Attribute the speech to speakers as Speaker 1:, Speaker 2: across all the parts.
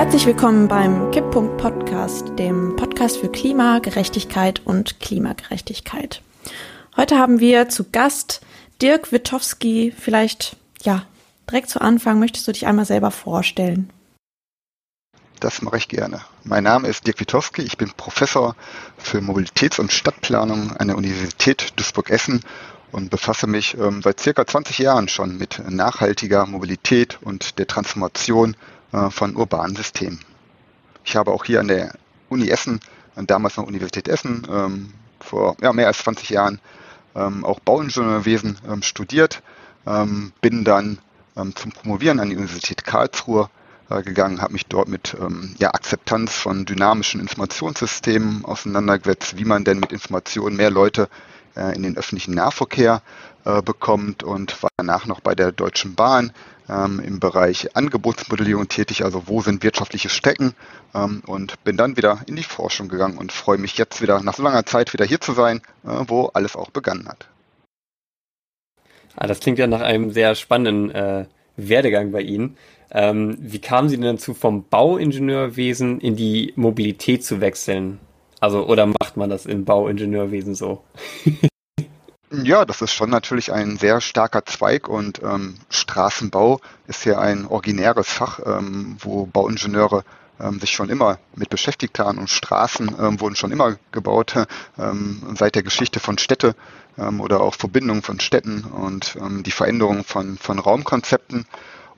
Speaker 1: Herzlich willkommen beim Kipppunkt Podcast, dem Podcast für Klima, Gerechtigkeit und Klimagerechtigkeit. Heute haben wir zu Gast Dirk Wittowski. Vielleicht, ja, direkt zu Anfang möchtest du dich einmal selber vorstellen.
Speaker 2: Das mache ich gerne. Mein Name ist Dirk Wittowski. Ich bin Professor für Mobilitäts- und Stadtplanung an der Universität Duisburg-Essen und befasse mich ähm, seit circa 20 Jahren schon mit nachhaltiger Mobilität und der Transformation von urbanen Systemen. Ich habe auch hier an der Uni Essen, damals noch Universität Essen, ähm, vor ja, mehr als 20 Jahren ähm, auch Bauingenieurwesen ähm, studiert, bin dann zum Promovieren an die Universität Karlsruhe äh, gegangen, habe mich dort mit ja, Akzeptanz von dynamischen Informationssystemen auseinandergesetzt, wie man denn mit Informationen mehr Leute äh, in den öffentlichen Nahverkehr äh, bekommt und war danach noch bei der Deutschen Bahn ähm, im Bereich Angebotsmodellierung tätig, also wo sind wirtschaftliche Strecken ähm, und bin dann wieder in die Forschung gegangen und freue mich jetzt wieder nach so langer Zeit wieder hier zu sein, äh, wo alles auch begonnen hat.
Speaker 3: Ah, das klingt ja nach einem sehr spannenden äh, Werdegang bei Ihnen. Ähm, wie kamen Sie denn dazu, vom Bauingenieurwesen in die Mobilität zu wechseln? Also, oder macht man das im Bauingenieurwesen so?
Speaker 2: Ja, das ist schon natürlich ein sehr starker Zweig und ähm, Straßenbau ist ja ein originäres Fach, ähm, wo Bauingenieure ähm, sich schon immer mit beschäftigt haben und Straßen ähm, wurden schon immer gebaut, ähm, seit der Geschichte von Städte ähm, oder auch Verbindungen von Städten und ähm, die Veränderung von, von Raumkonzepten.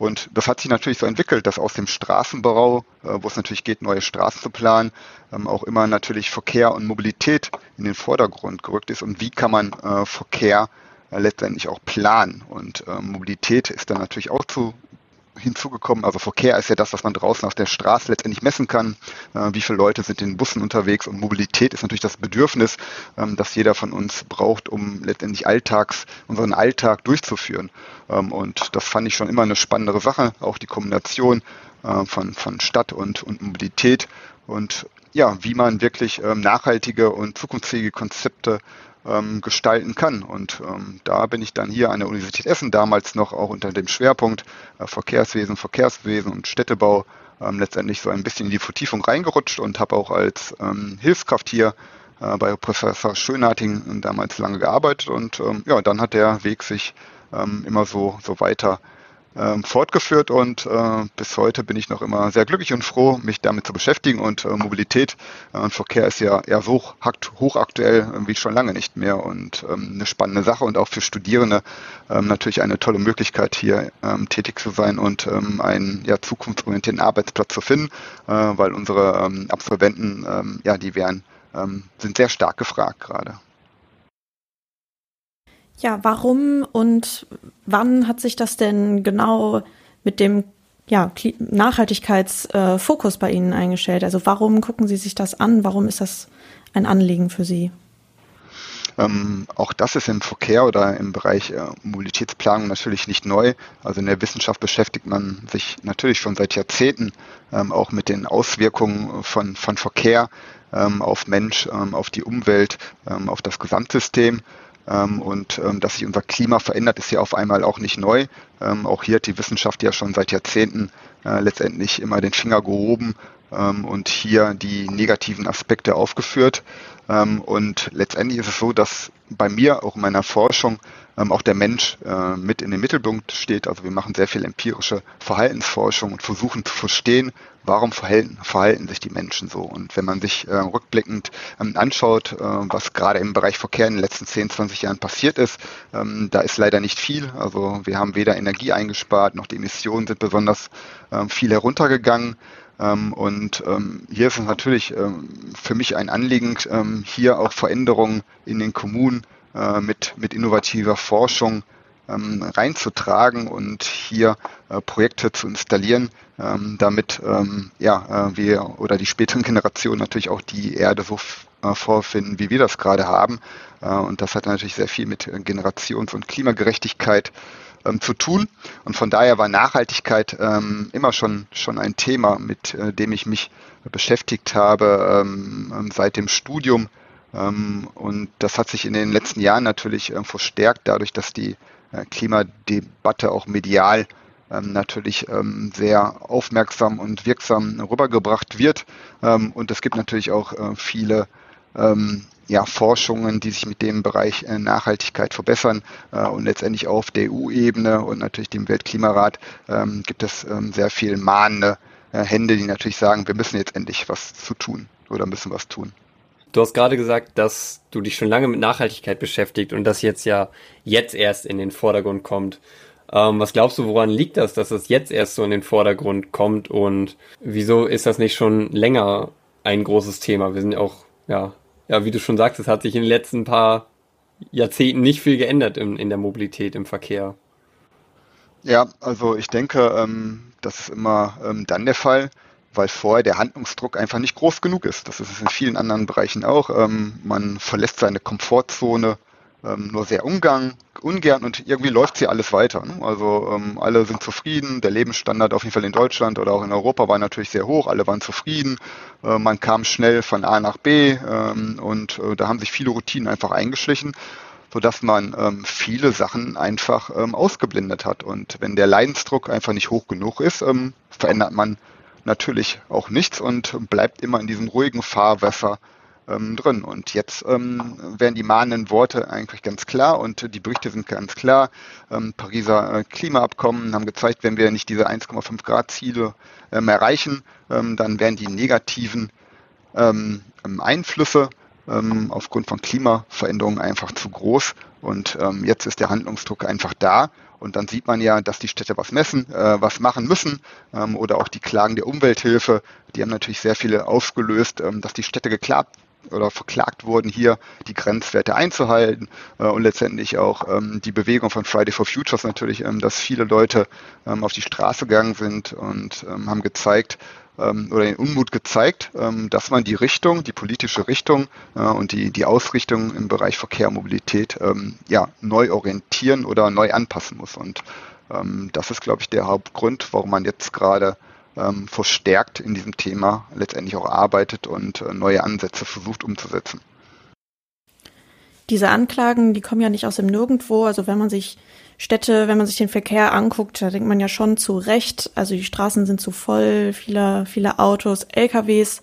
Speaker 2: Und das hat sich natürlich so entwickelt, dass aus dem Straßenbau, äh, wo es natürlich geht, neue Straßen zu planen, ähm, auch immer natürlich Verkehr und Mobilität in den Vordergrund gerückt ist. Und wie kann man äh, Verkehr äh, letztendlich auch planen? Und Mobilität ist dann natürlich auch zu hinzugekommen. Also Verkehr ist ja das, was man draußen auf der Straße letztendlich messen kann. Äh, wie viele Leute sind in Bussen unterwegs und Mobilität ist natürlich das Bedürfnis, ähm, das jeder von uns braucht, um letztendlich Alltags, unseren Alltag durchzuführen. Ähm, und das fand ich schon immer eine spannendere Sache, auch die Kombination äh, von, von Stadt und, und Mobilität und ja, wie man wirklich ähm, nachhaltige und zukunftsfähige Konzepte ähm, gestalten kann. Und ähm, da bin ich dann hier an der Universität Essen damals noch auch unter dem Schwerpunkt äh, Verkehrswesen, Verkehrswesen und Städtebau ähm, letztendlich so ein bisschen in die Vertiefung reingerutscht und habe auch als ähm, Hilfskraft hier äh, bei Professor Schönharting damals lange gearbeitet und ähm, ja, dann hat der Weg sich ähm, immer so, so weiter ähm, fortgeführt und äh, bis heute bin ich noch immer sehr glücklich und froh, mich damit zu beschäftigen und äh, Mobilität äh, und Verkehr ist ja eher so hochaktuell wie schon lange nicht mehr und ähm, eine spannende Sache und auch für Studierende ähm, natürlich eine tolle Möglichkeit hier ähm, tätig zu sein und ähm, einen ja, zukunftsorientierten Arbeitsplatz zu finden, äh, weil unsere ähm, Absolventen ja die ähm, sind sehr stark gefragt gerade.
Speaker 1: Ja, warum und wann hat sich das denn genau mit dem ja, Nachhaltigkeitsfokus äh, bei Ihnen eingestellt? Also warum gucken Sie sich das an? Warum ist das ein Anliegen für Sie?
Speaker 2: Ähm, auch das ist im Verkehr oder im Bereich äh, Mobilitätsplanung natürlich nicht neu. Also in der Wissenschaft beschäftigt man sich natürlich schon seit Jahrzehnten ähm, auch mit den Auswirkungen von, von Verkehr ähm, auf Mensch, ähm, auf die Umwelt, ähm, auf das Gesamtsystem. Ähm, und ähm, dass sich unser Klima verändert, ist ja auf einmal auch nicht neu. Ähm, auch hier hat die Wissenschaft ja schon seit Jahrzehnten äh, letztendlich immer den Finger gehoben und hier die negativen Aspekte aufgeführt. und letztendlich ist es so, dass bei mir, auch in meiner Forschung, auch der Mensch äh, mit in den Mittelpunkt steht. Also wir machen sehr viel empirische Verhaltensforschung und versuchen zu verstehen, warum verhalten, verhalten sich die Menschen so? Und wenn man sich äh, rückblickend ähm, anschaut, äh, was gerade im Bereich Verkehr in den letzten 10, 20 Jahren passiert ist, ähm, da ist leider nicht viel. Also wir haben weder Energie eingespart, noch die Emissionen sind besonders ähm, viel heruntergegangen. Ähm, und ähm, hier ist es natürlich ähm, für mich ein Anliegen, hier auch Veränderungen in den Kommunen äh, mit, mit innovativer Forschung ähm, reinzutragen und hier äh, Projekte zu installieren, ähm, damit ähm, ja, äh, wir oder die späteren Generationen natürlich auch die Erde so äh, vorfinden, wie wir das gerade haben. Äh, und das hat natürlich sehr viel mit Generations- und Klimagerechtigkeit ähm, zu tun. Und von daher war Nachhaltigkeit ähm, immer schon, schon ein Thema, mit äh, dem ich mich beschäftigt habe ähm, seit dem Studium. Und das hat sich in den letzten Jahren natürlich äh, verstärkt, dadurch, dass die äh, Klimadebatte auch medial ähm, natürlich ähm, sehr aufmerksam und wirksam rübergebracht wird. Ähm, und es gibt natürlich auch äh, viele ja, Forschungen, die sich mit dem Bereich äh, Nachhaltigkeit verbessern äh, und letztendlich auf der EU-Ebene und natürlich dem Weltklimarat gibt es sehr viel mahnende äh, Hände, die natürlich sagen, wir müssen jetzt endlich was zu tun oder müssen was tun.
Speaker 3: Du hast gerade gesagt, dass du dich schon lange mit Nachhaltigkeit beschäftigt und das jetzt ja jetzt erst in den Vordergrund kommt. Ähm, was glaubst du, woran liegt das, dass es jetzt erst so in den Vordergrund kommt und wieso ist das nicht schon länger ein großes Thema? Wir sind ja auch, ja, ja, wie du schon sagst, es hat sich in den letzten paar Jahrzehnten nicht viel geändert in, in der Mobilität, im Verkehr.
Speaker 2: Ja, also ich denke, ähm, das ist immer ähm, dann der Fall, weil vorher der Handlungsdruck einfach nicht groß genug ist. Das ist es in vielen anderen Bereichen auch. Ähm, man verlässt seine Komfortzone ähm, nur sehr ungang, ungern und irgendwie läuft hier alles weiter. Ne? Also ähm, alle sind zufrieden, der Lebensstandard auf jeden Fall in Deutschland oder auch in Europa war natürlich sehr hoch, alle waren zufrieden, äh, man kam schnell von A nach B ähm, und äh, da haben sich viele Routinen einfach eingeschlichen sodass man ähm, viele Sachen einfach ähm, ausgeblendet hat. Und wenn der Leidensdruck einfach nicht hoch genug ist, ähm, verändert man natürlich auch nichts und bleibt immer in diesem ruhigen Fahrwasser ähm, drin. Und jetzt ähm, werden die mahnenden Worte eigentlich ganz klar und die Berichte sind ganz klar. Ähm, Pariser äh, Klimaabkommen haben gezeigt, wenn wir nicht diese 1,5 Grad Ziele ähm, erreichen, ähm, dann werden die negativen ähm, aufgrund von Klimaveränderungen einfach zu groß. Und jetzt ist der Handlungsdruck einfach da. Und dann sieht man ja, dass die Städte was messen, äh, was machen müssen ähm, oder auch die Klagen der Umwelthilfe, die haben natürlich sehr viele ausgelöst, ähm, dass die Städte geklagt oder verklagt wurden, hier die Grenzwerte einzuhalten äh, und letztendlich auch ähm, die Bewegung von Friday for Futures natürlich, ähm, dass viele Leute ähm, auf die Straße gegangen sind und ähm, haben gezeigt, ähm, oder den Unmut gezeigt, ähm, dass man die Richtung, die politische Richtung äh, und die, die Ausrichtung im Bereich Verkehr und Mobilität ähm, ja, neu orientieren oder neu anpassen muss. Und ähm, das ist, glaube ich, der Hauptgrund, warum man jetzt gerade ähm, verstärkt in diesem Thema letztendlich auch arbeitet und äh, neue Ansätze versucht umzusetzen.
Speaker 1: Diese Anklagen, die kommen ja nicht aus dem Nirgendwo. Also wenn man sich Städte, wenn man sich den Verkehr anguckt, da denkt man ja schon zu Recht, also die Straßen sind zu voll, viele, viele Autos, LKWs.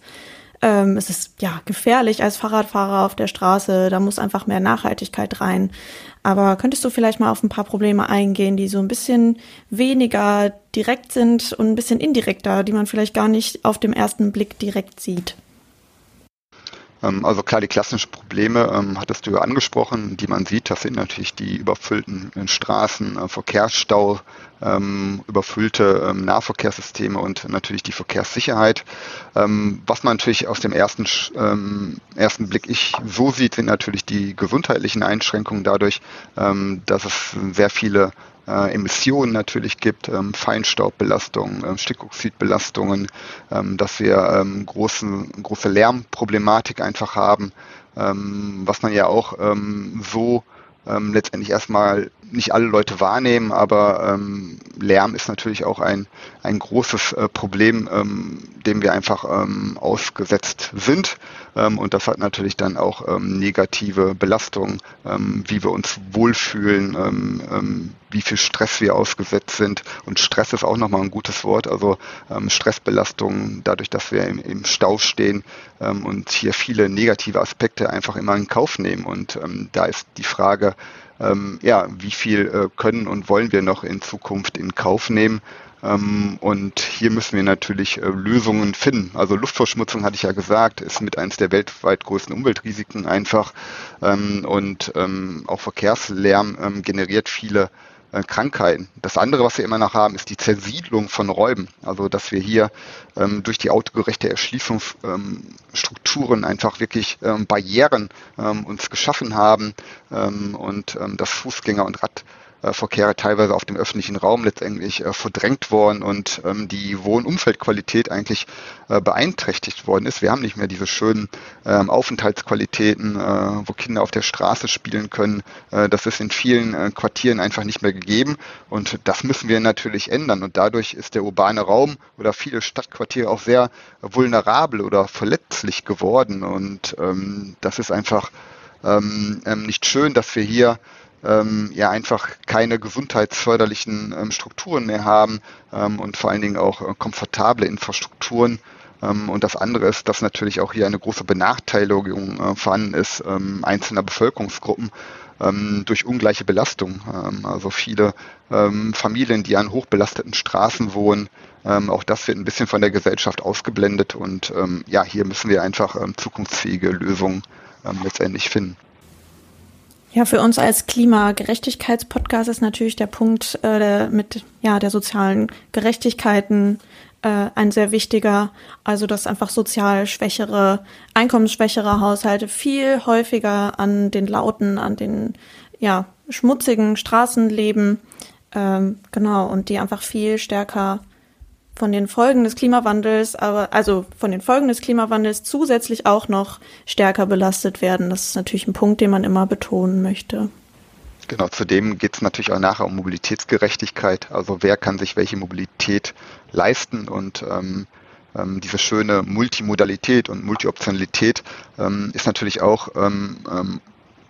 Speaker 1: Ähm, es ist ja gefährlich als Fahrradfahrer auf der Straße, da muss einfach mehr Nachhaltigkeit rein. Aber könntest du vielleicht mal auf ein paar Probleme eingehen, die so ein bisschen weniger direkt sind und ein bisschen indirekter, die man vielleicht gar nicht auf dem ersten Blick direkt sieht?
Speaker 2: Ähm, also klar, die klassischen Probleme ähm, hattest du ja angesprochen, die man sieht. Das sind natürlich die überfüllten äh, Straßen, äh, Verkehrsstau, ähm, überfüllte ähm, Nahverkehrssysteme und natürlich die Verkehrssicherheit. Ähm, was man natürlich aus dem ersten, ähm, ersten Blick ich so sieht, sind natürlich die gesundheitlichen Einschränkungen dadurch, dass es sehr viele äh, Emissionen natürlich gibt, ähm, Feinstaubbelastungen, ähm, Stickoxidbelastungen, ähm, dass wir ähm, große, große Lärmproblematik einfach haben, ähm, was man ja auch ähm, so letztendlich erstmal nicht alle Leute wahrnehmen, aber Lärm ist natürlich auch ein, ein großes äh, Problem, dem wir einfach ausgesetzt sind. Ähm, und das hat natürlich dann auch ähm, negative Belastungen, ähm, wie wir uns wohlfühlen, wie viel Stress wir ausgesetzt sind. Und Stress ist auch nochmal ein gutes Wort. Also ähm, Stressbelastungen, dadurch, dass wir im, im Stau stehen ähm, und hier viele negative Aspekte einfach immer in Kauf nehmen. Und ähm, da ist die Frage, ja, wie viel äh, können und wollen wir noch in Zukunft in Kauf nehmen? Ähm, und hier müssen wir natürlich äh, Lösungen finden. Also Luftverschmutzung, hatte ich ja gesagt, ist mit eines der weltweit größten Umweltrisiken einfach. Ähm, und ähm, auch Verkehrslärm generiert viele äh, Krankheiten. Das andere, was wir immer noch haben, ist die Zersiedlung von Räumen. Also, dass wir hier ähm, durch die autogerechte Erschließungsstrukturen ähm, einfach wirklich ähm, Barrieren uns geschaffen haben und dass Fußgänger und Rad Verkehre teilweise auf dem öffentlichen Raum letztendlich äh, verdrängt worden und ähm, die Wohn-Umfeldqualität eigentlich äh, beeinträchtigt worden ist. Wir haben nicht mehr diese schönen ähm, Aufenthaltsqualitäten, äh, wo Kinder auf der Straße spielen können. Äh, das ist in vielen äh, Quartieren einfach nicht mehr gegeben und das müssen wir natürlich ändern und dadurch ist der urbane Raum oder viele Stadtquartiere auch sehr vulnerabel oder verletzlich geworden und ähm, das ist einfach nicht schön, dass wir hier ähm, ja einfach keine gesundheitsförderlichen ähm, Strukturen mehr haben ähm, und vor allen Dingen auch äh, komfortable Infrastrukturen. Ähm, und das andere ist, dass natürlich auch hier eine große Benachteiligung äh, vorhanden ist ähm, einzelner Bevölkerungsgruppen ähm, durch ungleiche Belastung. also viele Familien, die an hochbelasteten Straßen wohnen, auch das wird ein bisschen von der Gesellschaft ausgeblendet und ja, hier müssen wir einfach zukunftsfähige Lösungen letztendlich finden.
Speaker 1: Ja, für uns als Klimagerechtigkeitspodcast ist natürlich der Punkt äh, mit ja, der sozialen Gerechtigkeiten äh, ein sehr wichtiger. Also, dass einfach sozial schwächere, einkommensschwächere Haushalte viel häufiger an den lauten, an den ja, schmutzigen Straßen leben. Ähm, genau, und die einfach viel stärker von den Folgen des Klimawandels, aber also von den Folgen des Klimawandels zusätzlich auch noch stärker belastet werden. Das ist natürlich ein Punkt, den man immer betonen möchte.
Speaker 2: Genau, zudem geht es natürlich auch nachher um Mobilitätsgerechtigkeit. Also wer kann sich welche Mobilität leisten und ähm, ähm, diese schöne Multimodalität und Multioptionalität ähm, ist natürlich auch ähm, ähm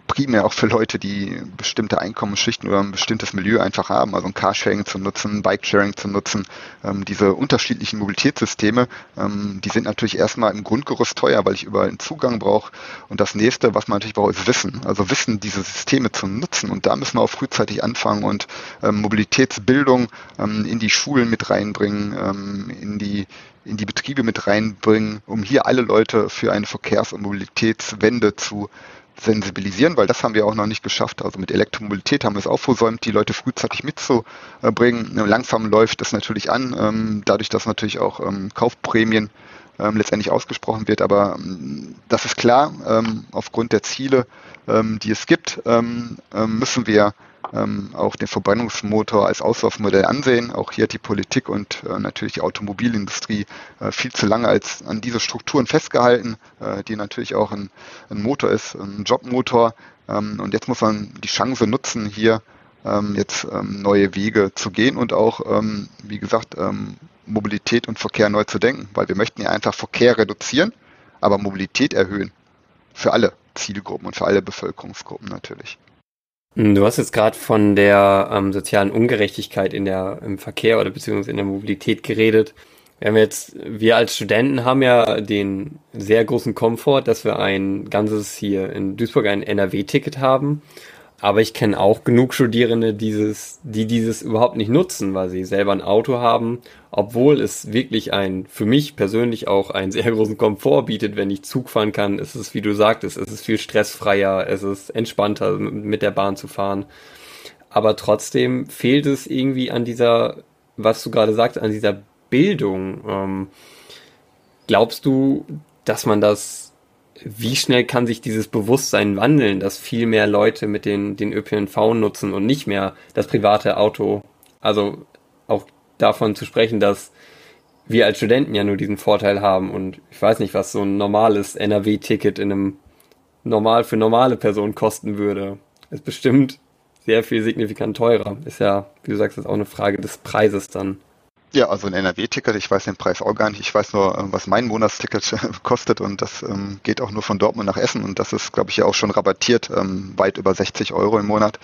Speaker 2: primär auch für Leute, die bestimmte Einkommensschichten oder ein bestimmtes Milieu einfach haben, also ein Carsharing zu nutzen, Bikesharing zu nutzen. Ähm, diese unterschiedlichen Mobilitätssysteme, ähm, die sind natürlich erstmal im Grundgerüst teuer, weil ich überall einen Zugang brauche. Und das nächste, was man natürlich braucht, ist Wissen. Also Wissen, diese Systeme zu nutzen. Und da müssen wir auch frühzeitig anfangen und ähm, Mobilitätsbildung ähm, in die Schulen mit reinbringen, ähm, in die in die Betriebe mit reinbringen, um hier alle Leute für eine Verkehrs- und Mobilitätswende zu sensibilisieren, weil das haben wir auch noch nicht geschafft. Also mit Elektromobilität haben wir es auch versäumt, die Leute frühzeitig mitzubringen. Langsam läuft es natürlich an, ähm, dadurch, dass natürlich auch ähm, Kaufprämien ähm, letztendlich ausgesprochen wird. Aber das ist klar, aufgrund der Ziele, die es gibt, müssen wir ähm, auch den Verbrennungsmotor als Auslaufmodell ansehen. Auch hier hat die Politik und äh, natürlich die Automobilindustrie äh, viel zu lange als an diese Strukturen festgehalten, äh, die natürlich auch ein, ein, Motor ist, ein Jobmotor. Ähm, und jetzt muss man die Chance nutzen, hier ähm, jetzt ähm, neue Wege zu gehen und auch, ähm, wie gesagt, ähm, Mobilität und Verkehr neu zu denken, weil wir möchten ja einfach Verkehr reduzieren, aber Mobilität erhöhen. Für alle Zielgruppen und für alle Bevölkerungsgruppen natürlich.
Speaker 3: Hm, du hast jetzt gerade von der ähm, sozialen Ungerechtigkeit in der, im Verkehr oder beziehungsweise in der Mobilität geredet. Wir haben jetzt, wir als Studenten haben ja den sehr großen Komfort, dass wir ein ganzes hier in Duisburg ein NRW-Ticket haben. Aber ich kenne auch genug Studierende, dieses, die dieses überhaupt nicht nutzen, weil sie selber ein Auto haben, obwohl es wirklich ein, für mich persönlich auch einen sehr großen Komfort bietet, wenn ich Zug fahren kann. Es ist, wie du sagtest, es ist viel stressfreier, es ist entspannter, mit der Bahn zu fahren. Aber trotzdem fehlt es irgendwie an dieser, was du gerade sagst, an dieser Bildung. Ähm, glaubst du, dass man das wie schnell kann sich dieses Bewusstsein wandeln, dass viel mehr Leute mit den, den ÖPNV nutzen und nicht mehr das private Auto? Also auch davon zu sprechen, dass wir als Studenten ja nur diesen Vorteil haben und ich weiß nicht, was so ein normales NRW-Ticket in einem normal für normale Personen kosten würde. Ist bestimmt sehr viel signifikant teurer. Ist ja, wie du sagst, ist auch eine Frage des Preises dann.
Speaker 2: Ja, also ein NRW-Ticket, ich weiß den Preis auch gar nicht. Ich weiß nur, äh, was mein Monatsticket kostet und das ähm, geht auch nur von Dortmund nach Essen und das ist, glaube ich, ja auch schon rabattiert, ähm, weit über 60 Euro im Monat.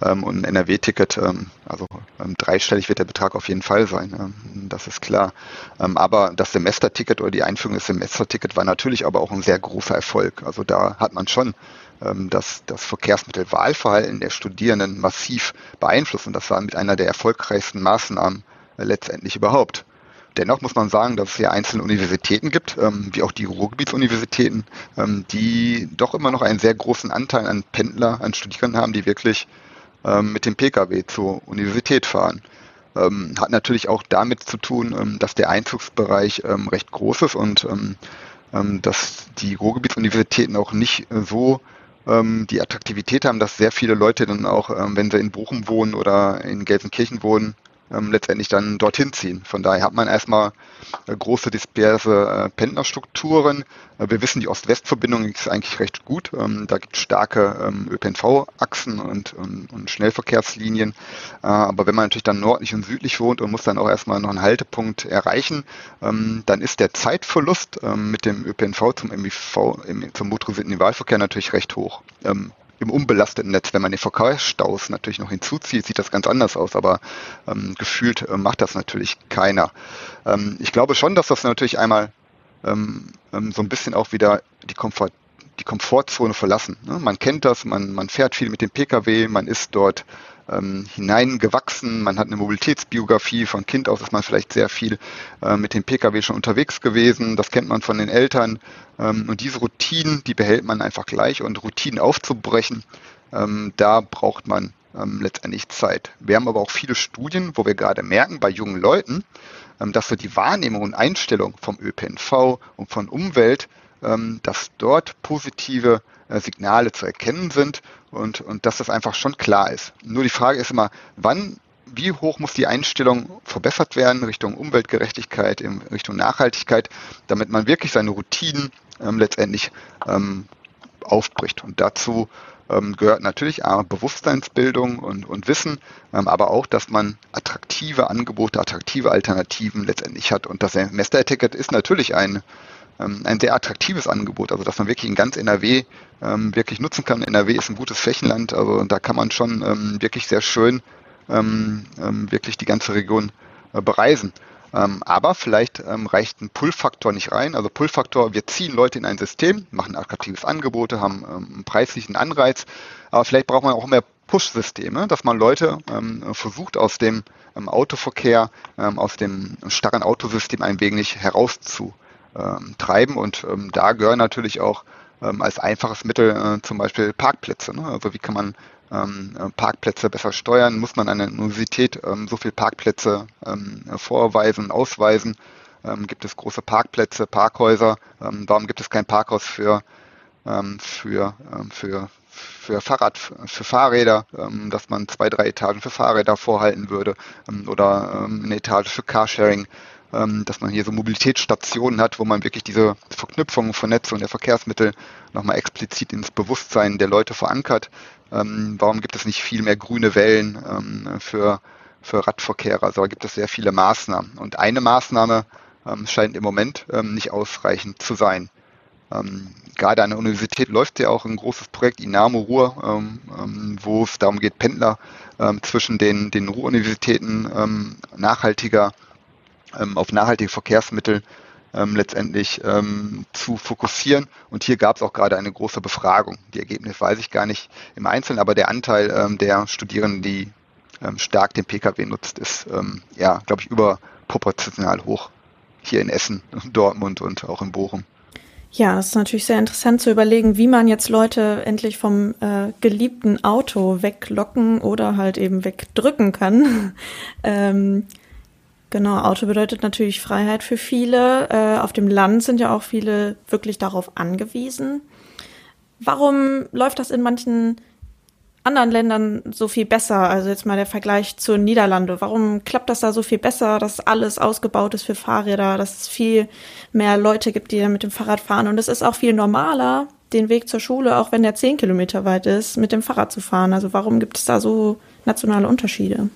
Speaker 2: Ähm, und ein NRW-Ticket, ähm, also ähm, dreistellig wird der Betrag auf jeden Fall sein, ähm, das ist klar. aber das Semesterticket oder die Einführung des Semesterticket war natürlich aber auch ein sehr großer Erfolg. Also da hat man schon das, das Verkehrsmittelwahlverhalten der Studierenden massiv beeinflusst und das war mit einer der erfolgreichsten Maßnahmen letztendlich überhaupt. Dennoch muss man sagen, dass es ja einzelne Universitäten gibt, ähm, wie auch die Ruhrgebietsuniversitäten, ähm, die doch immer noch einen sehr großen Anteil an Pendler, an Studierenden haben, die wirklich ähm, mit dem Pkw zur Universität fahren. Ähm, hat natürlich auch damit zu tun, ähm, dass der Einzugsbereich ähm, recht groß ist und dass die Ruhrgebietsuniversitäten auch nicht so die Attraktivität haben, dass sehr viele Leute dann auch, wenn sie in Bochum wohnen oder in Gelsenkirchen wohnen, ähm, letztendlich dann dorthin ziehen. Von daher hat man erstmal äh, große disperse äh, Pendlerstrukturen. Äh, wir wissen, die Ost-West-Verbindung ist eigentlich recht gut. Ähm, da gibt es starke ähm, ÖPNV-Achsen und, und, und, Schnellverkehrslinien. Äh, aber wenn man natürlich dann nördlich und südlich wohnt und muss dann auch erstmal noch einen Haltepunkt erreichen, ähm, dann ist der Zeitverlust ähm, mit dem ÖPNV zum MIV, zum motorisierten Individualverkehr natürlich recht hoch. Im unbelasteten Netz. Wenn man den Verkehrsstaus natürlich noch hinzuzieht, sieht das ganz anders aus, aber ähm, gefühlt äh, macht das natürlich keiner. Ähm, ich glaube schon, dass das natürlich einmal ähm, ähm, so ein bisschen auch wieder die Komfort die Komfortzone verlassen. Ne? Man kennt das, man, man fährt viel mit dem Pkw, man ist dort ähm, hineingewachsen, man hat eine Mobilitätsbiografie, von Kind aus ist man vielleicht sehr viel äh, mit dem Pkw schon unterwegs gewesen, das kennt man von den Eltern. Ähm, und diese Routinen, die behält man einfach gleich. Und Routinen aufzubrechen, ähm, da braucht man ähm, letztendlich Zeit. Wir haben aber auch viele Studien, wo wir gerade merken, bei jungen Leuten, ähm, dass so die Wahrnehmung und Einstellung vom ÖPNV und von Umwelt, dass dort positive äh, Signale zu erkennen sind und, und dass das einfach schon klar ist. Nur die Frage ist immer, wann, wie hoch muss die Einstellung verbessert werden Richtung Umweltgerechtigkeit, in Richtung Nachhaltigkeit, damit man wirklich seine Routinen ähm, letztendlich ähm, aufbricht. Und dazu ähm, gehört natürlich A, Bewusstseinsbildung und, und Wissen, ähm, aber auch, dass man attraktive Angebote, attraktive Alternativen letztendlich hat. Und das Semester-Ticket ist natürlich ein, ähm, ein sehr attraktives Angebot, also dass man wirklich in ganz NRW ähm, wirklich nutzen kann. NRW ist ein gutes Flächenland, also da kann man schon ähm, wirklich sehr schön ähm, ähm, wirklich die ganze Region äh, bereisen. Ähm, aber vielleicht ähm, reicht ein Pull-Faktor nicht rein. Also Pull-Faktor, wir ziehen Leute in ein System, machen attraktives Angebote, haben ähm, einen preislichen Anreiz, aber vielleicht braucht man auch mehr Push-Systeme, dass man Leute ähm, versucht, aus dem ähm, Autoverkehr, aus dem starren Autosystem ein wenig herauszutreiben. Und da gehören natürlich auch als einfaches Mittel äh, zum Beispiel Parkplätze. Ne? Also wie kann man ähm, äh, Parkplätze besser steuern? Muss man an der Universität ähm, so viele Parkplätze ähm, vorweisen, ausweisen? Ähm, gibt es große Parkplätze, Parkhäuser? Ähm, warum gibt es kein Parkhaus für, ähm, für, für, für Fahrrad, für Fahrräder, dass man zwei, drei Etagen für Fahrräder vorhalten würde oder eine Etage für Carsharing? Dass man hier so Mobilitätsstationen hat, wo man wirklich diese Verknüpfung von Netz und der Verkehrsmittel nochmal explizit ins Bewusstsein der Leute verankert. Ähm, warum gibt es nicht viel mehr grüne Wellen ähm, für, für Radverkehrer? Also da gibt es sehr viele Maßnahmen. Und eine Maßnahme ähm, scheint im Moment ähm, nicht ausreichend zu sein. Ähm, gerade an der Universität läuft ja auch ein großes Projekt Inamo Ruhr, ähm, wo es darum geht, Pendler zwischen den, den Ruhr-Universitäten nachhaltiger auf nachhaltige Verkehrsmittel ähm, letztendlich ähm, zu fokussieren. Und hier gab es auch gerade eine große Befragung. Die Ergebnisse weiß ich gar nicht im Einzelnen, aber der Anteil ähm, der Studierenden, die ähm, stark den Pkw nutzt, ist ähm, ja, glaube ich, überproportional hoch. Hier in Essen, Dortmund und auch in Bochum.
Speaker 1: Ja, es ist natürlich sehr interessant zu überlegen, wie man jetzt Leute endlich vom äh, geliebten Auto weglocken oder halt eben wegdrücken kann. ähm, Genau, Auto bedeutet natürlich Freiheit für viele. Äh, auf dem Land sind ja auch viele wirklich darauf angewiesen. Warum läuft das in manchen anderen Ländern so viel besser? Also jetzt mal der Vergleich zu Niederlande. Warum klappt das da so viel besser, dass alles ausgebaut ist für Fahrräder, dass es viel mehr Leute gibt, die mit dem Fahrrad fahren? Und es ist auch viel normaler, den Weg zur Schule, auch wenn der zehn Kilometer weit ist, mit dem Fahrrad zu fahren. Also warum gibt es da so nationale Unterschiede?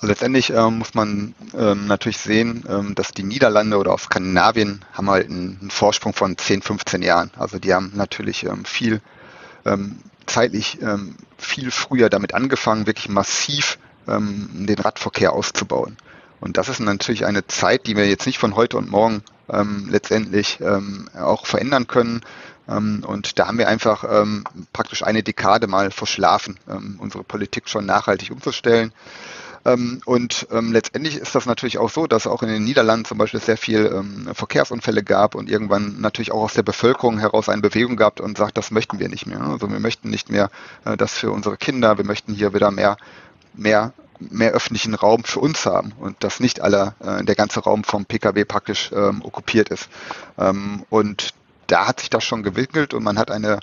Speaker 2: Also letztendlich ähm, muss man ähm, natürlich sehen, ähm, dass die Niederlande oder auch Skandinavien haben halt einen, einen, Vorsprung von 10, 15 Jahren. Also die haben natürlich ähm, viel ähm, zeitlich ähm, viel früher damit angefangen, wirklich massiv den Radverkehr auszubauen. Und das ist natürlich eine Zeit, die wir jetzt nicht von heute und morgen letztendlich auch verändern können. und da haben wir einfach praktisch eine Dekade mal verschlafen, unsere Politik schon nachhaltig umzustellen. Ähm, und ähm, letztendlich ist das natürlich auch so, dass auch in den Niederlanden zum Beispiel sehr viel ähm, Verkehrsunfälle gab und irgendwann natürlich auch aus der Bevölkerung heraus eine Bewegung gab und sagt, das möchten wir nicht mehr. Also wir möchten nicht mehr äh, das für unsere Kinder, wir möchten hier wieder mehr, mehr mehr öffentlichen Raum für uns haben und dass nicht alle, äh, der ganze Raum vom Pkw praktisch ähm, okkupiert ist. Ähm, und da hat sich das schon gewickelt und man hat eine,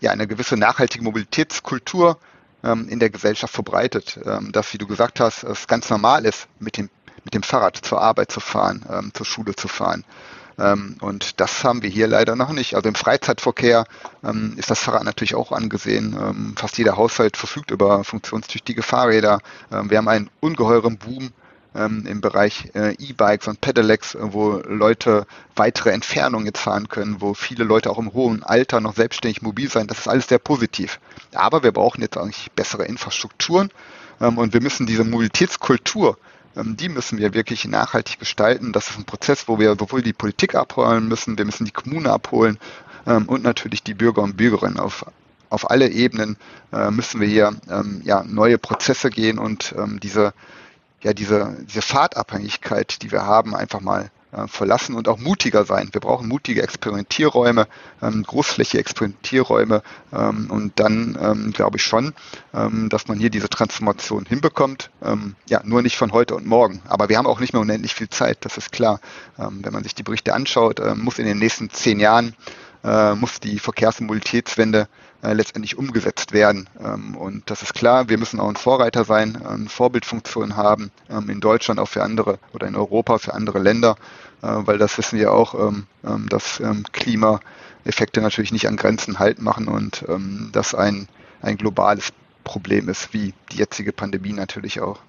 Speaker 2: ja, eine gewisse nachhaltige Mobilitätskultur ähm, in der Gesellschaft verbreitet, ähm, dass, wie du gesagt hast, es ganz normal ist, mit dem, mit dem Fahrrad zur Arbeit zu fahren, ähm, zur Schule zu fahren. Ähm, und das haben wir hier leider noch nicht. Also im Freizeitverkehr ähm, ist das Fahrrad natürlich auch angesehen. Ähm, fast jeder Haushalt verfügt über funktionstüchtige Fahrräder. wir haben einen ungeheuren Boom ähm, im Bereich äh, E-Bikes und Pedelecs, äh, wo Leute weitere Entfernungen jetzt fahren können, wo viele Leute auch im hohen Alter noch selbstständig mobil sein. Das ist alles sehr positiv. Aber wir brauchen jetzt eigentlich bessere Infrastrukturen ähm, und wir müssen diese Mobilitätskultur ähm, die müssen wir wirklich nachhaltig gestalten. Das ist ein Prozess, wo wir sowohl die Politik abholen müssen, wir müssen die Kommune abholen ähm, und natürlich die Bürger und Bürgerinnen auf auf alle Ebenen äh, müssen wir hier ähm, ja, neue Prozesse gehen und diese, ja, diese, diese Fahrtabhängigkeit, die wir haben, einfach mal äh, verlassen und auch mutiger sein. Wir brauchen mutige Experimentierräume, ähm, großflächige Experimentierräume ähm, und dann ähm, glaube ich schon, ähm, dass man hier diese Transformation hinbekommt. Ähm, ja, nur nicht von heute und morgen. Aber wir haben auch nicht mehr unendlich viel Zeit, das ist klar. Ähm, wenn man sich die Berichte anschaut, äh, muss in den nächsten zehn Jahren äh, muss die Verkehrs- und Mobilitätswende äh, letztendlich umgesetzt werden. Ähm, und das ist klar, wir müssen auch ein Vorreiter sein, äh, eine Vorbildfunktion haben, ähm, in Deutschland auch für andere oder in Europa für andere Länder, äh, weil das wissen wir auch, ähm, ähm dass ähm, Klimaeffekte natürlich nicht an Grenzen halt machen und ähm, das ein, ein globales Problem ist, wie die jetzige Pandemie natürlich auch.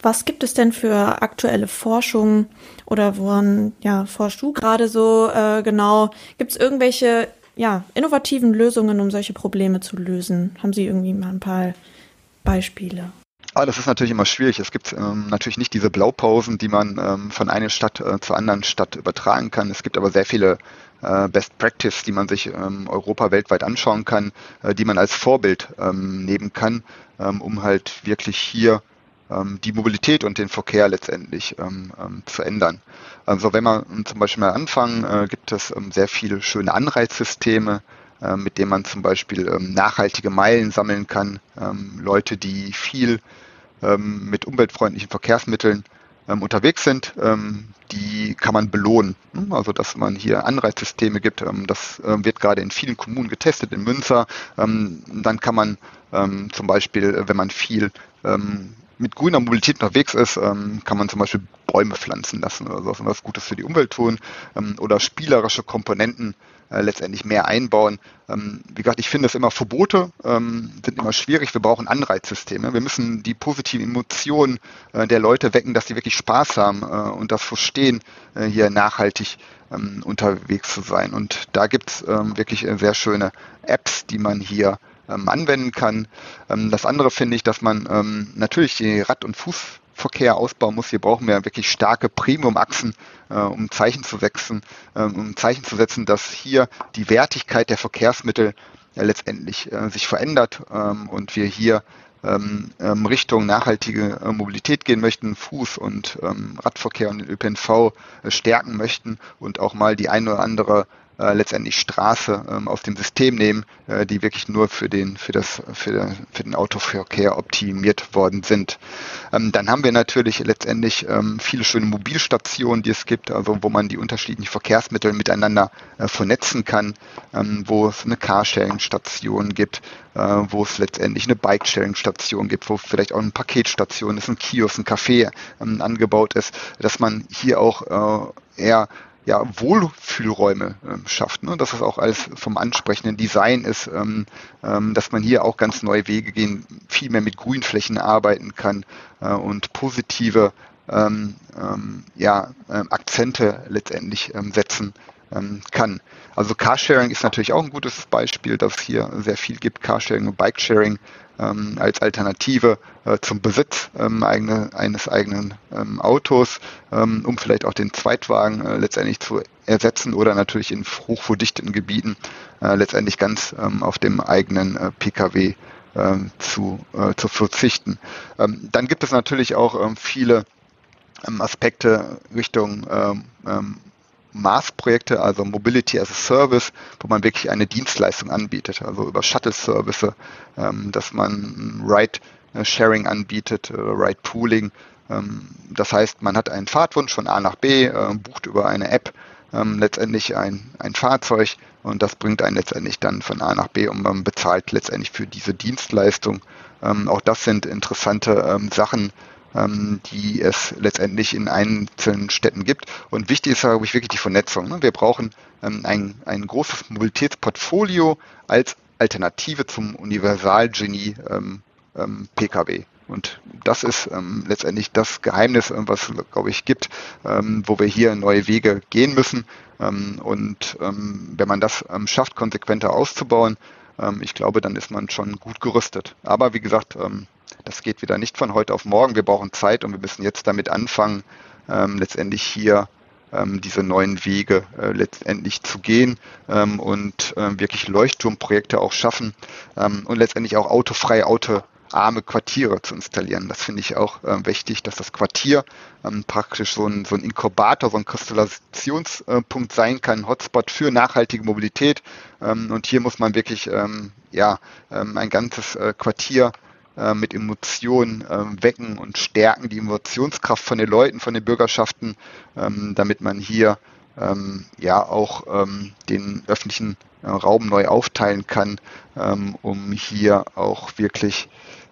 Speaker 1: Was gibt es denn für aktuelle Forschung oder woran ja, forschst du gerade so äh, genau? Gibt es irgendwelche ja, innovativen Lösungen, um solche Probleme zu lösen? Haben Sie irgendwie mal ein paar Beispiele?
Speaker 2: Ah, das ist natürlich immer schwierig. Es gibt ähm, natürlich nicht diese Blaupausen, die man ähm, von einer Stadt äh, zur anderen Stadt übertragen kann. Es gibt aber sehr viele äh, Best Practice, die man sich ähm, Europa weltweit anschauen kann, äh, die man als Vorbild ähm, nehmen kann, ähm, um halt wirklich hier die Mobilität und den Verkehr letztendlich ähm, ähm, zu ändern. Also wenn wir zum Beispiel mal anfangen, äh, gibt es sehr viele schöne Anreizsysteme, äh, mit denen man zum Beispiel nachhaltige Meilen sammeln kann. Leute, die viel mit umweltfreundlichen Verkehrsmitteln unterwegs sind, die kann man belohnen. Hm, also dass man hier Anreizsysteme gibt, das wird gerade in vielen Kommunen getestet, in Münster. Dann kann man zum Beispiel, wenn man viel mit grüner Mobilität unterwegs ist, ähm, kann man zum Beispiel Bäume pflanzen lassen oder so, was Gutes für die Umwelt tun ähm, oder spielerische Komponenten äh, letztendlich mehr einbauen. Ähm, wie gesagt, ich finde es immer Verbote ähm, sind immer schwierig. Wir brauchen Anreizsysteme. Wir müssen die positiven Emotionen äh, der Leute wecken, dass sie wirklich Spaß haben äh, und das verstehen, äh, hier nachhaltig ähm, unterwegs zu sein. Und da gibt es ähm, wirklich äh, sehr schöne Apps, die man hier ähm, anwenden kann. Ähm, das andere finde ich, dass man ähm, natürlich die Rad- und Fußverkehr ausbauen muss. Hier brauchen wir wirklich starke Premium-Achsen, äh, um Zeichen zu setzen, äh, um Zeichen zu setzen, dass hier die Wertigkeit der Verkehrsmittel ja, letztendlich äh, sich verändert ähm, und wir hier ähm, ähm, Richtung nachhaltige äh, Mobilität gehen möchten, Fuß- und Radverkehr und den ÖPNV äh, stärken möchten und auch mal die eine oder andere äh, letztendlich Straße ähm, aus dem System nehmen, äh, die wirklich nur für den, für das, für, für den Autoverkehr optimiert worden sind. Ähm, dann haben wir natürlich letztendlich ähm, viele schöne Mobilstationen, die es gibt, also wo man die unterschiedlichen Verkehrsmittel miteinander äh, vernetzen kann, ähm, wo es eine Carsharing-Station gibt, äh, wo es letztendlich eine Bike-Sharing-Station gibt, wo vielleicht auch eine Paketstation ist, ein Kiosk, ein Café ähm, angebaut ist, dass man hier auch äh, eher ja, Wohlfühlräume ähm, schafft. Ne? Dass das auch alles vom ansprechenden Design ist, ähm, ähm, dass man hier auch ganz neue Wege gehen, viel mehr mit Grünflächen arbeiten kann äh, und positive ähm, ähm, ja, äh, Akzente letztendlich ähm, kann. Also Carsharing ist natürlich auch ein gutes Beispiel, dass es hier sehr viel gibt, Carsharing und Bikesharing ähm, als Alternative äh, zum Besitz ähm, eigene, eines eigenen ähm, Autos, ähm, um vielleicht auch den Zweitwagen äh, letztendlich zu ersetzen oder natürlich in hochverdichteten Gebieten äh, letztendlich ganz ähm, auf dem eigenen äh, Pkw ähm, zu, äh, zu verzichten. dann gibt es natürlich auch viele Aspekte Richtung Maßprojekte, also Mobility as a Service, wo man wirklich eine Dienstleistung anbietet, also über Shuttle-Service, ähm, dass man Ride-Sharing anbietet, äh, Ride-Pooling. Ähm, das heißt, man hat einen Fahrtwunsch von A nach B, äh, bucht über eine App ähm, letztendlich ein, ein Fahrzeug und das bringt einen letztendlich dann von A nach B und man bezahlt letztendlich für diese Dienstleistung. Ähm, auch das sind interessante ähm, Sachen, ähm, die es letztendlich in einzelnen Städten gibt. Und wichtig ist, glaube ich, wirklich die Vernetzung. Ne? Wir brauchen ähm, ein, ein großes Mobilitätsportfolio als Alternative zum Universalgenie ähm, ähm, Pkw. Und das ist ähm, letztendlich das Geheimnis, was, glaube ich, gibt, ähm, wo wir hier neue Wege gehen müssen. Ähm, und ähm, wenn man das ähm, schafft, konsequenter auszubauen, ähm, ich glaube, dann ist man schon gut gerüstet. Aber wie gesagt, ähm, das geht wieder nicht von heute auf morgen. Wir brauchen Zeit und wir müssen jetzt damit anfangen, ähm, letztendlich hier ähm, diese neuen Wege äh, letztendlich zu gehen ähm, und ähm, wirklich Leuchtturmprojekte auch schaffen ähm, und letztendlich auch autofrei, autoarme Quartiere zu installieren. Das finde ich auch äh, wichtig, dass das Quartier ähm, praktisch so ein, so ein Inkubator, so ein Kristallisationspunkt sein kann, Hotspot für nachhaltige Mobilität. Und hier muss man wirklich ja, ein ganzes äh, Quartier äh, mit Emotionen äh, wecken und stärken die Emotionskraft von den Leuten, von den Bürgerschaften, ähm, damit man hier ähm, ja auch ähm, den öffentlichen äh, Raum neu aufteilen kann, ähm, um hier auch wirklich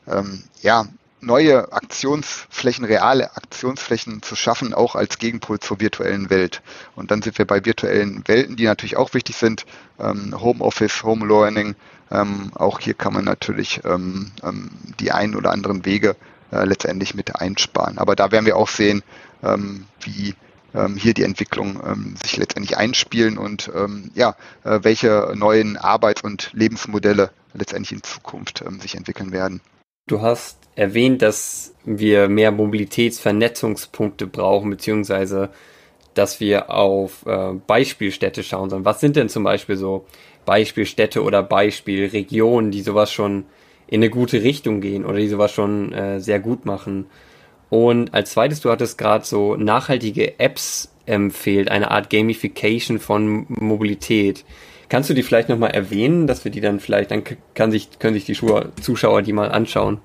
Speaker 2: ähm, ja neue Aktionsflächen, reale Aktionsflächen zu schaffen, auch als Gegenpol zur virtuellen Welt. Und dann sind wir bei virtuellen Welten, die natürlich auch wichtig sind. Ähm, Homeoffice, Home Learning. Ähm, auch hier kann man natürlich ähm, ähm die ein oder anderen Wege äh, letztendlich mit einsparen. Aber da werden wir auch sehen, ähm, wie ähm, hier die Entwicklung sich letztendlich einspielen und ja, äh, welche neuen Arbeits- und Lebensmodelle letztendlich in Zukunft sich entwickeln werden.
Speaker 3: Du hast erwähnt, dass wir mehr Mobilitätsvernetzungspunkte brauchen, beziehungsweise dass wir auf äh, Beispielstädte schauen sollen. Was sind denn zum Beispiel so Beispielstädte oder Beispielregionen, die sowas schon in eine gute Richtung gehen oder die sowas schon äh, sehr gut machen? Und als zweites, du hattest gerade so nachhaltige Apps empfehlt, eine Art Gamification von Mobilität. Kannst du die vielleicht nochmal erwähnen, dass wir die dann vielleicht, dann kann sich, können sich die Zuschauer die mal anschauen?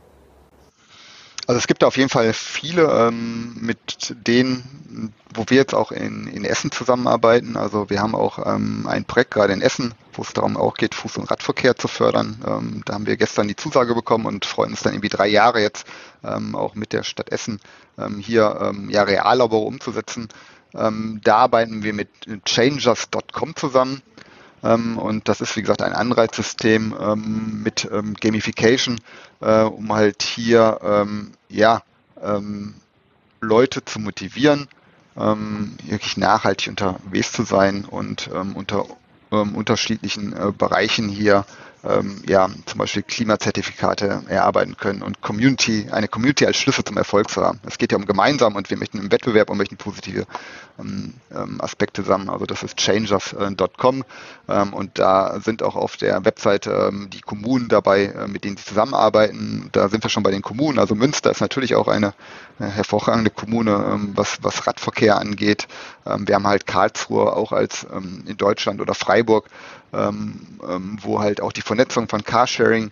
Speaker 2: Also es gibt da auf jeden Fall viele, ähm, mit denen, wo wir jetzt auch in, in Essen zusammenarbeiten. Also wir haben auch ähm, ein Projekt gerade in Essen, wo es darum auch geht, Fuß- und Radverkehr zu fördern. Ähm, da haben wir gestern die Zusage bekommen und freuen uns dann irgendwie drei Jahre jetzt ähm, auch mit der Stadt Essen ähm, hier ähm, ja Reallabore umzusetzen. Da arbeiten wir mit Changers.com zusammen. Ähm, und das ist, wie gesagt, ein Anreizsystem ähm, mit ähm, Gamification, äh, um halt hier ja, Leute zu motivieren, wirklich nachhaltig unterwegs zu sein und unter unterschiedlichen äh, Bereichen hier ähm, ja, zum Beispiel Klimazertifikate erarbeiten können und Community, eine Community als Schlüssel zum Erfolg zu haben. Es geht ja um gemeinsam und wir möchten im Wettbewerb und möchten positive ähm, ähm Aspekte sammeln. Also das ist changers.com ähm, und da sind auch auf der Webseite ähm, die Kommunen dabei, äh, mit denen sie zusammenarbeiten. Da sind wir schon bei den Kommunen. Also Münster ist natürlich auch eine äh, hervorragende Kommune, ähm, was, was Radverkehr angeht. wir haben halt Karlsruhe auch als in Deutschland oder Freiburg wo halt auch die Vernetzung von Carsharing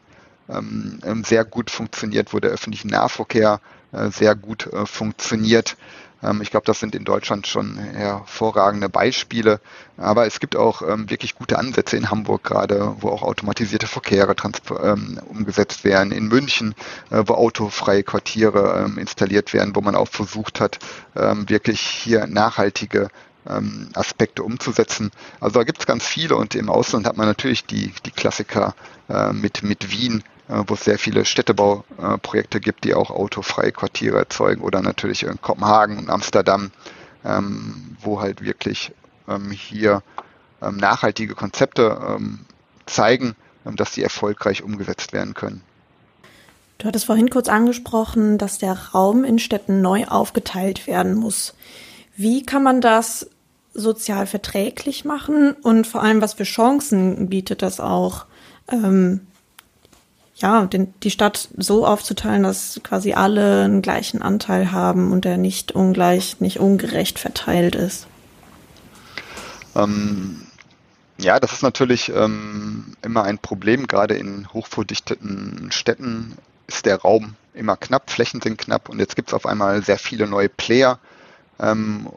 Speaker 2: ähm, ähm, sehr gut funktioniert, wo der öffentliche Nahverkehr äh, sehr gut äh, funktioniert. Ähm, ich glaube, das sind in Deutschland schon hervorragende Beispiele. Aber es gibt auch ähm, wirklich gute Ansätze in Hamburg gerade, wo auch automatisierte Verkehre ähm, umgesetzt werden. In München, äh, wo autofreie Quartiere ähm, installiert werden, wo man auch versucht hat, ähm, wirklich hier nachhaltige ähm, Aspekte umzusetzen. Also da gibt es ganz viele und im Ausland hat man natürlich die, die Klassiker äh, mit, mit Wien, äh, wo es sehr viele Städtebauprojekte äh, gibt, die auch autofreie Quartiere erzeugen oder natürlich in Kopenhagen und Amsterdam, ähm, wo halt wirklich ähm, hier ähm, nachhaltige Konzepte ähm, zeigen, ähm, dass sie erfolgreich umgesetzt werden können.
Speaker 1: Du hattest vorhin kurz angesprochen, dass der Raum in Städten neu aufgeteilt werden muss. Wie kann man das sozial verträglich machen? Und vor allem, was für Chancen bietet das auch, ähm, ja, den, die Stadt so aufzuteilen, dass quasi alle einen gleichen Anteil haben und der nicht ungleich, nicht ungerecht verteilt ist?
Speaker 2: Ähm, ja, das ist natürlich ähm, immer ein Problem, gerade in hochverdichteten Städten ist der Raum immer knapp, Flächen sind knapp. Und jetzt gibt es auf einmal sehr viele neue Player, ähm,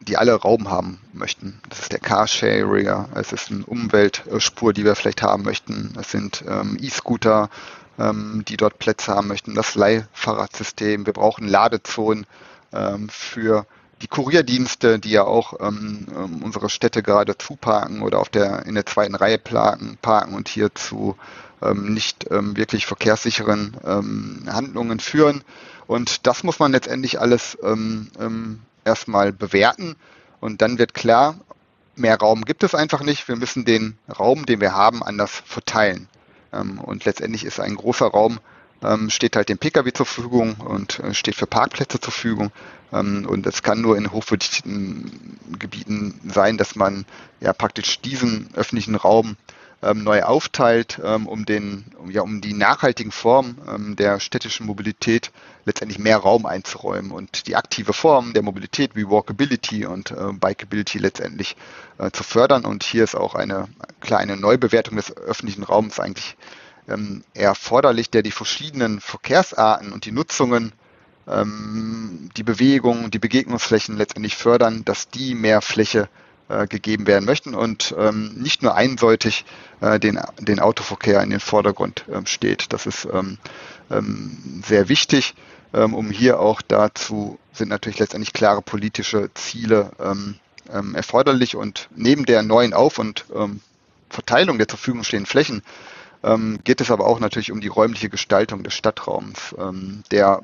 Speaker 2: die alle Raum haben möchten. Das ist der Carsharer, es ist eine Umweltspur, die wir vielleicht haben möchten. Es sind ähm, E-Scooter, ähm, die dort Plätze haben möchten. Das Leihfahrradsystem. Wir brauchen Ladezonen ähm, für die Kurierdienste, die ja auch ähm, ähm, unsere Städte gerade zuparken oder auf der in der zweiten Reihe parken, parken und hier zu nicht wirklich verkehrssicheren Handlungen führen. Und das muss man letztendlich alles ähm, ähm, erstmal bewerten. Und dann wird klar, mehr Raum gibt es einfach nicht. Wir müssen den Raum, den wir haben, anders verteilen. Ähm, und letztendlich ist ein großer Raum ähm, steht halt dem Pkw zur Verfügung und äh, steht für Parkplätze zur Verfügung. Ähm, und es kann nur in hochverdichteten Gebieten sein, dass man ja praktisch diesen öffentlichen Raum ähm, neu aufteilt, ähm, um den, ja, um die nachhaltigen Formen ähm, der städtischen Mobilität letztendlich mehr Raum einzuräumen und die aktive Form der Mobilität wie Walkability und äh, Bikeability letztendlich äh, zu fördern. Und hier ist auch eine kleine Neubewertung des öffentlichen Raums eigentlich ähm, erforderlich, der die verschiedenen Verkehrsarten und die Nutzungen, ähm, die Bewegung, die Begegnungsflächen letztendlich fördern, dass die mehr Fläche äh, gegeben werden möchten und ähm, nicht nur einseitig äh, den, den Autoverkehr in den Vordergrund ähm, steht. Das ist ähm, ähm, sehr wichtig, ähm, um hier auch dazu sind natürlich letztendlich klare politische Ziele ähm, erforderlich und neben der neuen Auf- und Verteilung der zur Verfügung stehenden Flächen geht es aber auch natürlich um die räumliche Gestaltung des Stadtraums, der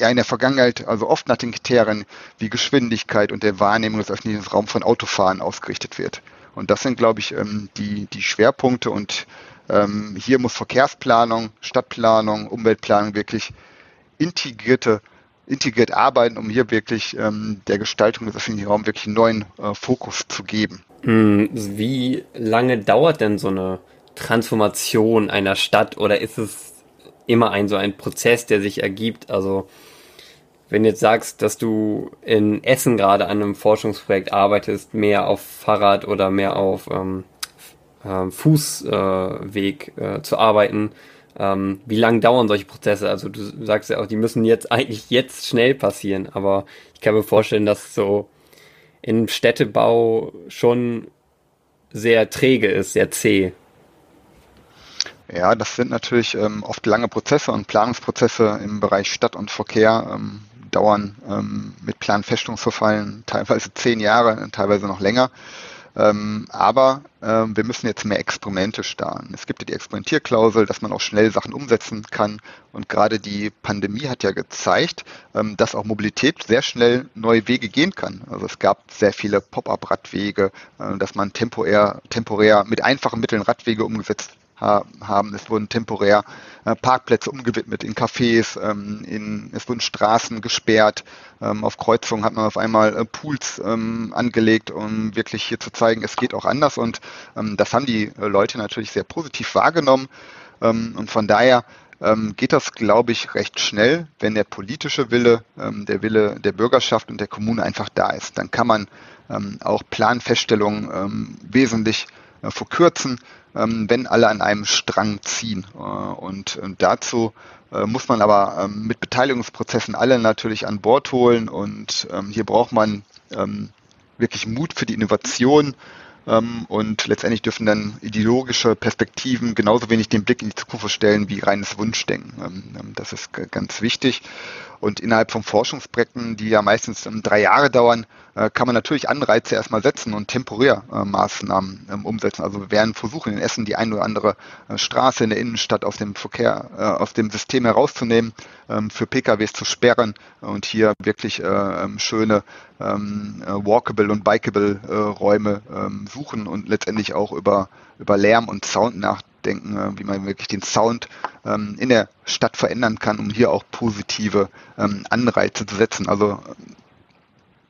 Speaker 2: ja in der Vergangenheit also oft nach den Kriterien wie Geschwindigkeit und der Wahrnehmung des öffentlichen Raums von Autofahren ausgerichtet wird. Und das sind, glaube ich, ähm, die, die Schwerpunkte und ähm, hier muss Verkehrsplanung, Stadtplanung, Umweltplanung wirklich integrierte integriert arbeiten, um hier wirklich ähm, der Gestaltung des öffentlichen Raums wirklich einen neuen äh, Fokus zu geben.
Speaker 3: Hm, wie lange dauert denn so eine Transformation einer Stadt oder ist es immer ein so ein Prozess, der sich ergibt? Also wenn du jetzt sagst, dass du in Essen gerade an einem Forschungsprojekt arbeitest, mehr auf Fahrrad oder mehr auf ähm, äh, Fußweg äh, äh, zu arbeiten, ähm, wie lange dauern solche Prozesse? Also du sagst ja auch, die müssen jetzt eigentlich jetzt schnell passieren, aber ich kann mir vorstellen, dass so im Städtebau schon sehr träge ist, sehr zäh.
Speaker 2: Ja, das sind natürlich ähm, oft lange Prozesse und Planungsprozesse im Bereich Stadt und Verkehr ähm, dauern ähm, mit Planfestungsverfallen teilweise zehn Jahre, teilweise noch länger. Ähm, aber ähm, wir müssen jetzt mehr Experimente starten. Es gibt ja die Experimentierklausel, dass man auch schnell Sachen umsetzen kann. Und gerade die Pandemie hat ja gezeigt, ähm, dass auch Mobilität sehr schnell neue Wege gehen kann. Also es gab sehr viele Pop-up-Radwege, äh, dass man temporär, temporär mit einfachen Mitteln Radwege umgesetzt haben. Es wurden temporär äh, Parkplätze umgewidmet in Cafés, ähm, in, es wurden Straßen gesperrt. Ähm, auf Kreuzungen hat man auf einmal äh, Pools ähm, angelegt, um wirklich hier zu zeigen, es geht auch anders. Und das haben die äh, Leute natürlich sehr positiv wahrgenommen. Und von daher geht das, glaube ich, recht schnell, wenn der politische Wille, der Wille der Bürgerschaft und der Kommune einfach da ist. Dann kann man auch Planfeststellungen wesentlich verkürzen, wenn alle an einem Strang ziehen. Äh, und, und dazu äh, muss man aber ähm, mit Beteiligungsprozessen alle natürlich an Bord holen und ähm, hier braucht man ähm, wirklich Mut für die Innovation. Ähm, und letztendlich dürfen dann ideologische Perspektiven genauso wenig den Blick in die Zukunft stellen wie reines Wunschdenken. Ähm, das ist ganz wichtig. Und innerhalb von Forschungsprojekten, die ja meistens drei Jahre dauern, äh, kann man natürlich Anreize erstmal setzen und temporär äh, Maßnahmen ähm, umsetzen. Also wir werden versuchen, in Essen die eine oder andere äh, Straße in der Innenstadt aus dem Verkehr, aus dem System herauszunehmen, ähm, für PKWs zu sperren und hier wirklich ähm, schöne walkable und bikeable Räume suchen und letztendlich auch über, über Lärm und Sound nachdenken, wie man wirklich den Sound ähm, in der Stadt verändern kann, um hier auch positive ähm, Anreize zu setzen. Also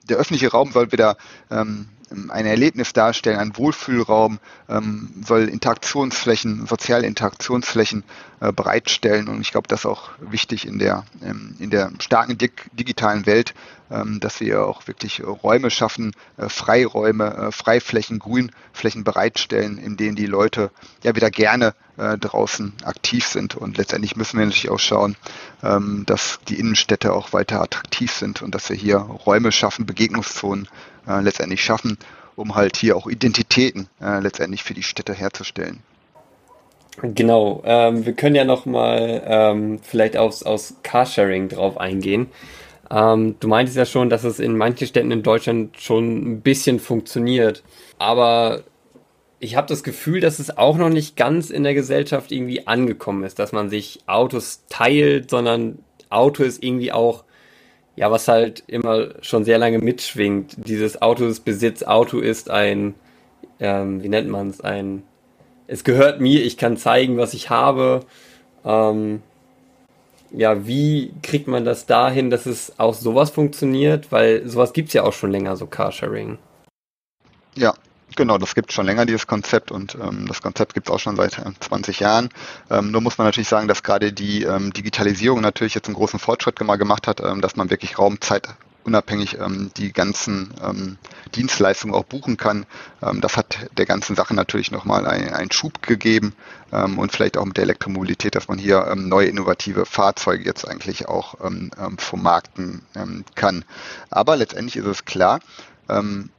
Speaker 2: der öffentliche Raum soll wieder ähm, ein Erlebnis darstellen, ein Wohlfühlraum, soll Interaktionsflächen, soziale Interaktionsflächen äh, bereitstellen. Und ich glaube, das ist auch wichtig in der, in der starken dig digitalen Welt, dass wir auch wirklich Räume schaffen, äh, Freiräume, äh, Freiflächen, Grünflächen bereitstellen, in denen die Leute ja wieder gerne äh, draußen aktiv sind. Und letztendlich müssen wir natürlich auch schauen, ähm, dass die Innenstädte auch weiter attraktiv sind und dass wir hier Räume schaffen, Begegnungszonen äh, letztendlich schaffen, um halt hier auch Identitäten äh, letztendlich für die Städte herzustellen.
Speaker 3: Genau, ähm, wir können ja nochmal ähm, vielleicht aufs, aufs Carsharing drauf eingehen. Ähm, du meintest ja schon, dass es in manchen Städten in Deutschland schon ein bisschen funktioniert. Aber ich habe das Gefühl, dass es auch noch nicht ganz in der Gesellschaft irgendwie angekommen ist, dass man sich Autos teilt, sondern Auto ist irgendwie auch, ja, was halt immer schon sehr lange mitschwingt. Dieses Auto ist Besitz, Auto ist ein, ähm, wie nennt man es, ein, es gehört mir, ich kann zeigen, was ich habe. Ähm, ja, wie kriegt man das dahin, dass es auch sowas funktioniert? Weil sowas gibt es ja auch schon länger, so Carsharing.
Speaker 2: Ja, Genau, das gibt schon länger, dieses Konzept und ähm, das Konzept gibt es auch schon seit äh, 20 Jahren. Ähm, nur muss man natürlich sagen, dass gerade die ähm, Digitalisierung natürlich jetzt einen großen Fortschritt gemacht hat, ähm, dass man wirklich Raumzeit unabhängig ähm, die ganzen ähm, Dienstleistungen auch buchen kann. Ähm, das hat der ganzen Sache natürlich nochmal ein, einen Schub gegeben ähm, und vielleicht auch mit der Elektromobilität, dass man hier ähm, neue innovative Fahrzeuge jetzt eigentlich auch ähm, ähm, vermarkten ähm, kann. Aber letztendlich ist es klar, ähm,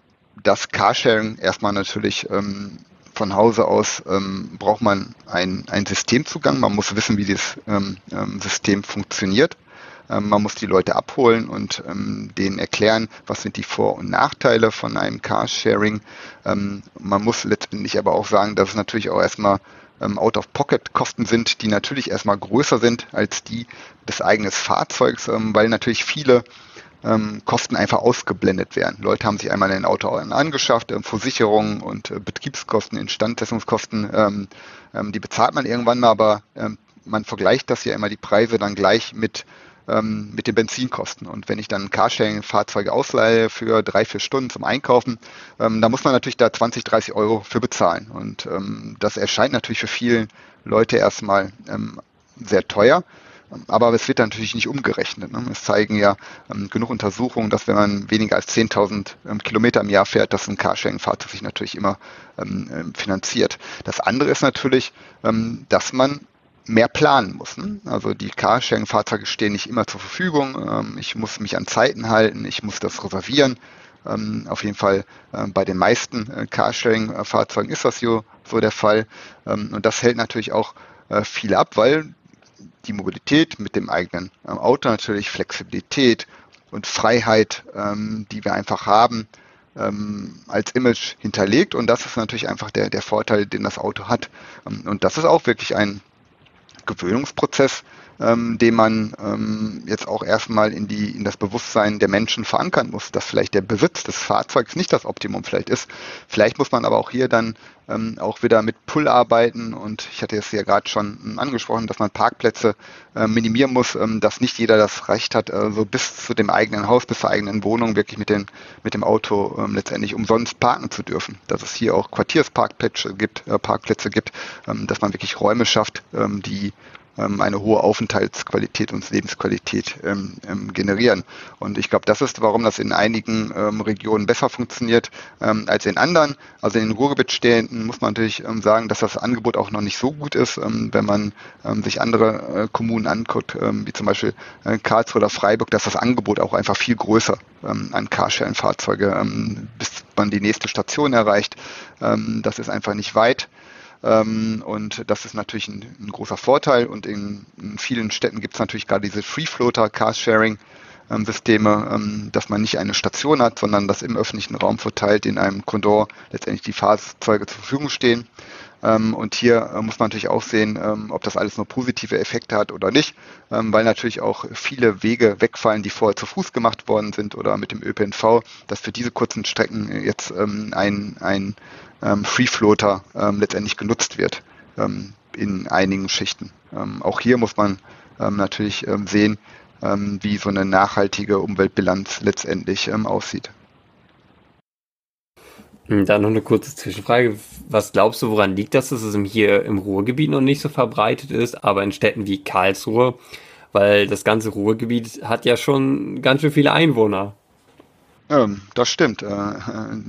Speaker 2: dass Carsharing erstmal natürlich ähm, von Hause aus ähm, braucht man einen Systemzugang. Man muss wissen, wie dieses ähm, ähm, System funktioniert. Ähm, man muss die Leute abholen und ähm, denen erklären, was sind die Vor- und Nachteile von einem Carsharing. Ähm, man muss letztendlich aber auch sagen, dass es natürlich auch erstmal Out-of-Pocket-Kosten sind, die natürlich erstmal größer sind als die des eigenen Fahrzeugs, weil natürlich viele Kosten einfach ausgeblendet werden. Leute haben sich einmal ein Auto angeschafft, Versicherungen und äh, Betriebskosten, Instandsetzungskosten, die bezahlt man irgendwann mal, aber man vergleicht das ja immer die Preise dann gleich mit ähm, mit den Benzinkosten. Und wenn ich dann Carsharing-Fahrzeuge ausleihe für drei, vier Stunden zum Einkaufen, ähm, da muss man natürlich da 20, 30 Euro für bezahlen. Und ähm, das erscheint natürlich für viele Leute erstmal ähm, sehr teuer. Aber es wird natürlich nicht umgerechnet. Ne? Es zeigen ja ähm, genug Untersuchungen, dass wenn man weniger als 10.000 ähm, Kilometer im Jahr fährt, dass ein Carsharing-Fahrzeug sich natürlich immer ähm, ähm, finanziert. Das andere ist natürlich, ähm, dass man mehr planen muss. Also die Carsharing-Fahrzeuge stehen nicht immer zur Verfügung. Ähm, ich muss mich an Zeiten halten, ich muss das reservieren. auf jeden Fall äh, bei den meisten äh, Carsharing-Fahrzeugen ist das so, der Fall. und das hält natürlich auch äh, viel ab, weil die Mobilität mit dem eigenen ähm, Auto natürlich Flexibilität und Freiheit, ähm, die wir einfach haben, ähm, als Image hinterlegt. Und das ist natürlich einfach der, der Vorteil, den das Auto hat. Ähm, und das ist auch wirklich ein Gewöhnungsprozess, ähm, den man ähm, jetzt auch erstmal in, die, in das Bewusstsein der Menschen verankern muss, dass vielleicht der Besitz des Fahrzeugs nicht das Optimum vielleicht ist. Vielleicht muss man aber auch hier dann ähm, auch wieder mit Pull arbeiten und ich hatte es ja gerade schon ähm, angesprochen, dass man Parkplätze äh, minimieren muss, ähm, dass nicht jeder das Recht hat, äh, so bis zu dem eigenen Haus, bis zur eigenen Wohnung wirklich mit, den, mit dem Auto ähm, letztendlich umsonst parken zu dürfen. Dass es hier auch Quartiersparkplätze gibt, äh, Parkplätze gibt, ähm, dass man wirklich Räume schafft, ähm, die eine hohe Aufenthaltsqualität und Lebensqualität ähm, ähm, generieren. Und ich glaube, das ist, warum das in einigen ähm, Regionen besser funktioniert ähm, als in anderen. Also in den Ruhrgebietstädten muss man natürlich ähm, sagen, dass das Angebot auch noch nicht so gut ist, wenn man sich andere äh, Kommunen anguckt, wie zum Beispiel äh, Karlsruhe oder Freiburg, dass das Angebot auch einfach viel größer an Carsharing-Fahrzeuge, bis man die nächste Station erreicht. das ist einfach nicht weit. Ähm, und das ist natürlich ein, ein großer Vorteil. Und in, in vielen Städten gibt es natürlich gerade diese Free-Floater Carsharing. Systeme, ähm, dass man nicht eine Station hat, sondern dass im öffentlichen Raum verteilt in einem Kondor letztendlich die Fahrzeuge zur Verfügung stehen. Ähm, und hier äh, muss man natürlich auch sehen, ob das alles nur positive Effekte hat oder nicht, weil natürlich auch viele Wege wegfallen, die vorher zu Fuß gemacht worden sind oder mit dem ÖPNV, dass für diese kurzen Strecken jetzt ein, ein ähm, Free Floater ähm, letztendlich genutzt wird ähm, in einigen Schichten. Ähm, auch hier muss man ähm, natürlich ähm, sehen, ähm, wie so eine nachhaltige Umweltbilanz letztendlich ähm, aussieht.
Speaker 3: Hm, dann noch eine kurze Zwischenfrage. Was glaubst du, woran liegt das, dass es hier im Ruhrgebiet noch nicht so verbreitet ist, aber in Städten wie Karlsruhe? Weil das ganze Ruhrgebiet hat ja schon ganz schön viele Einwohner.
Speaker 2: Ähm, das stimmt. Äh,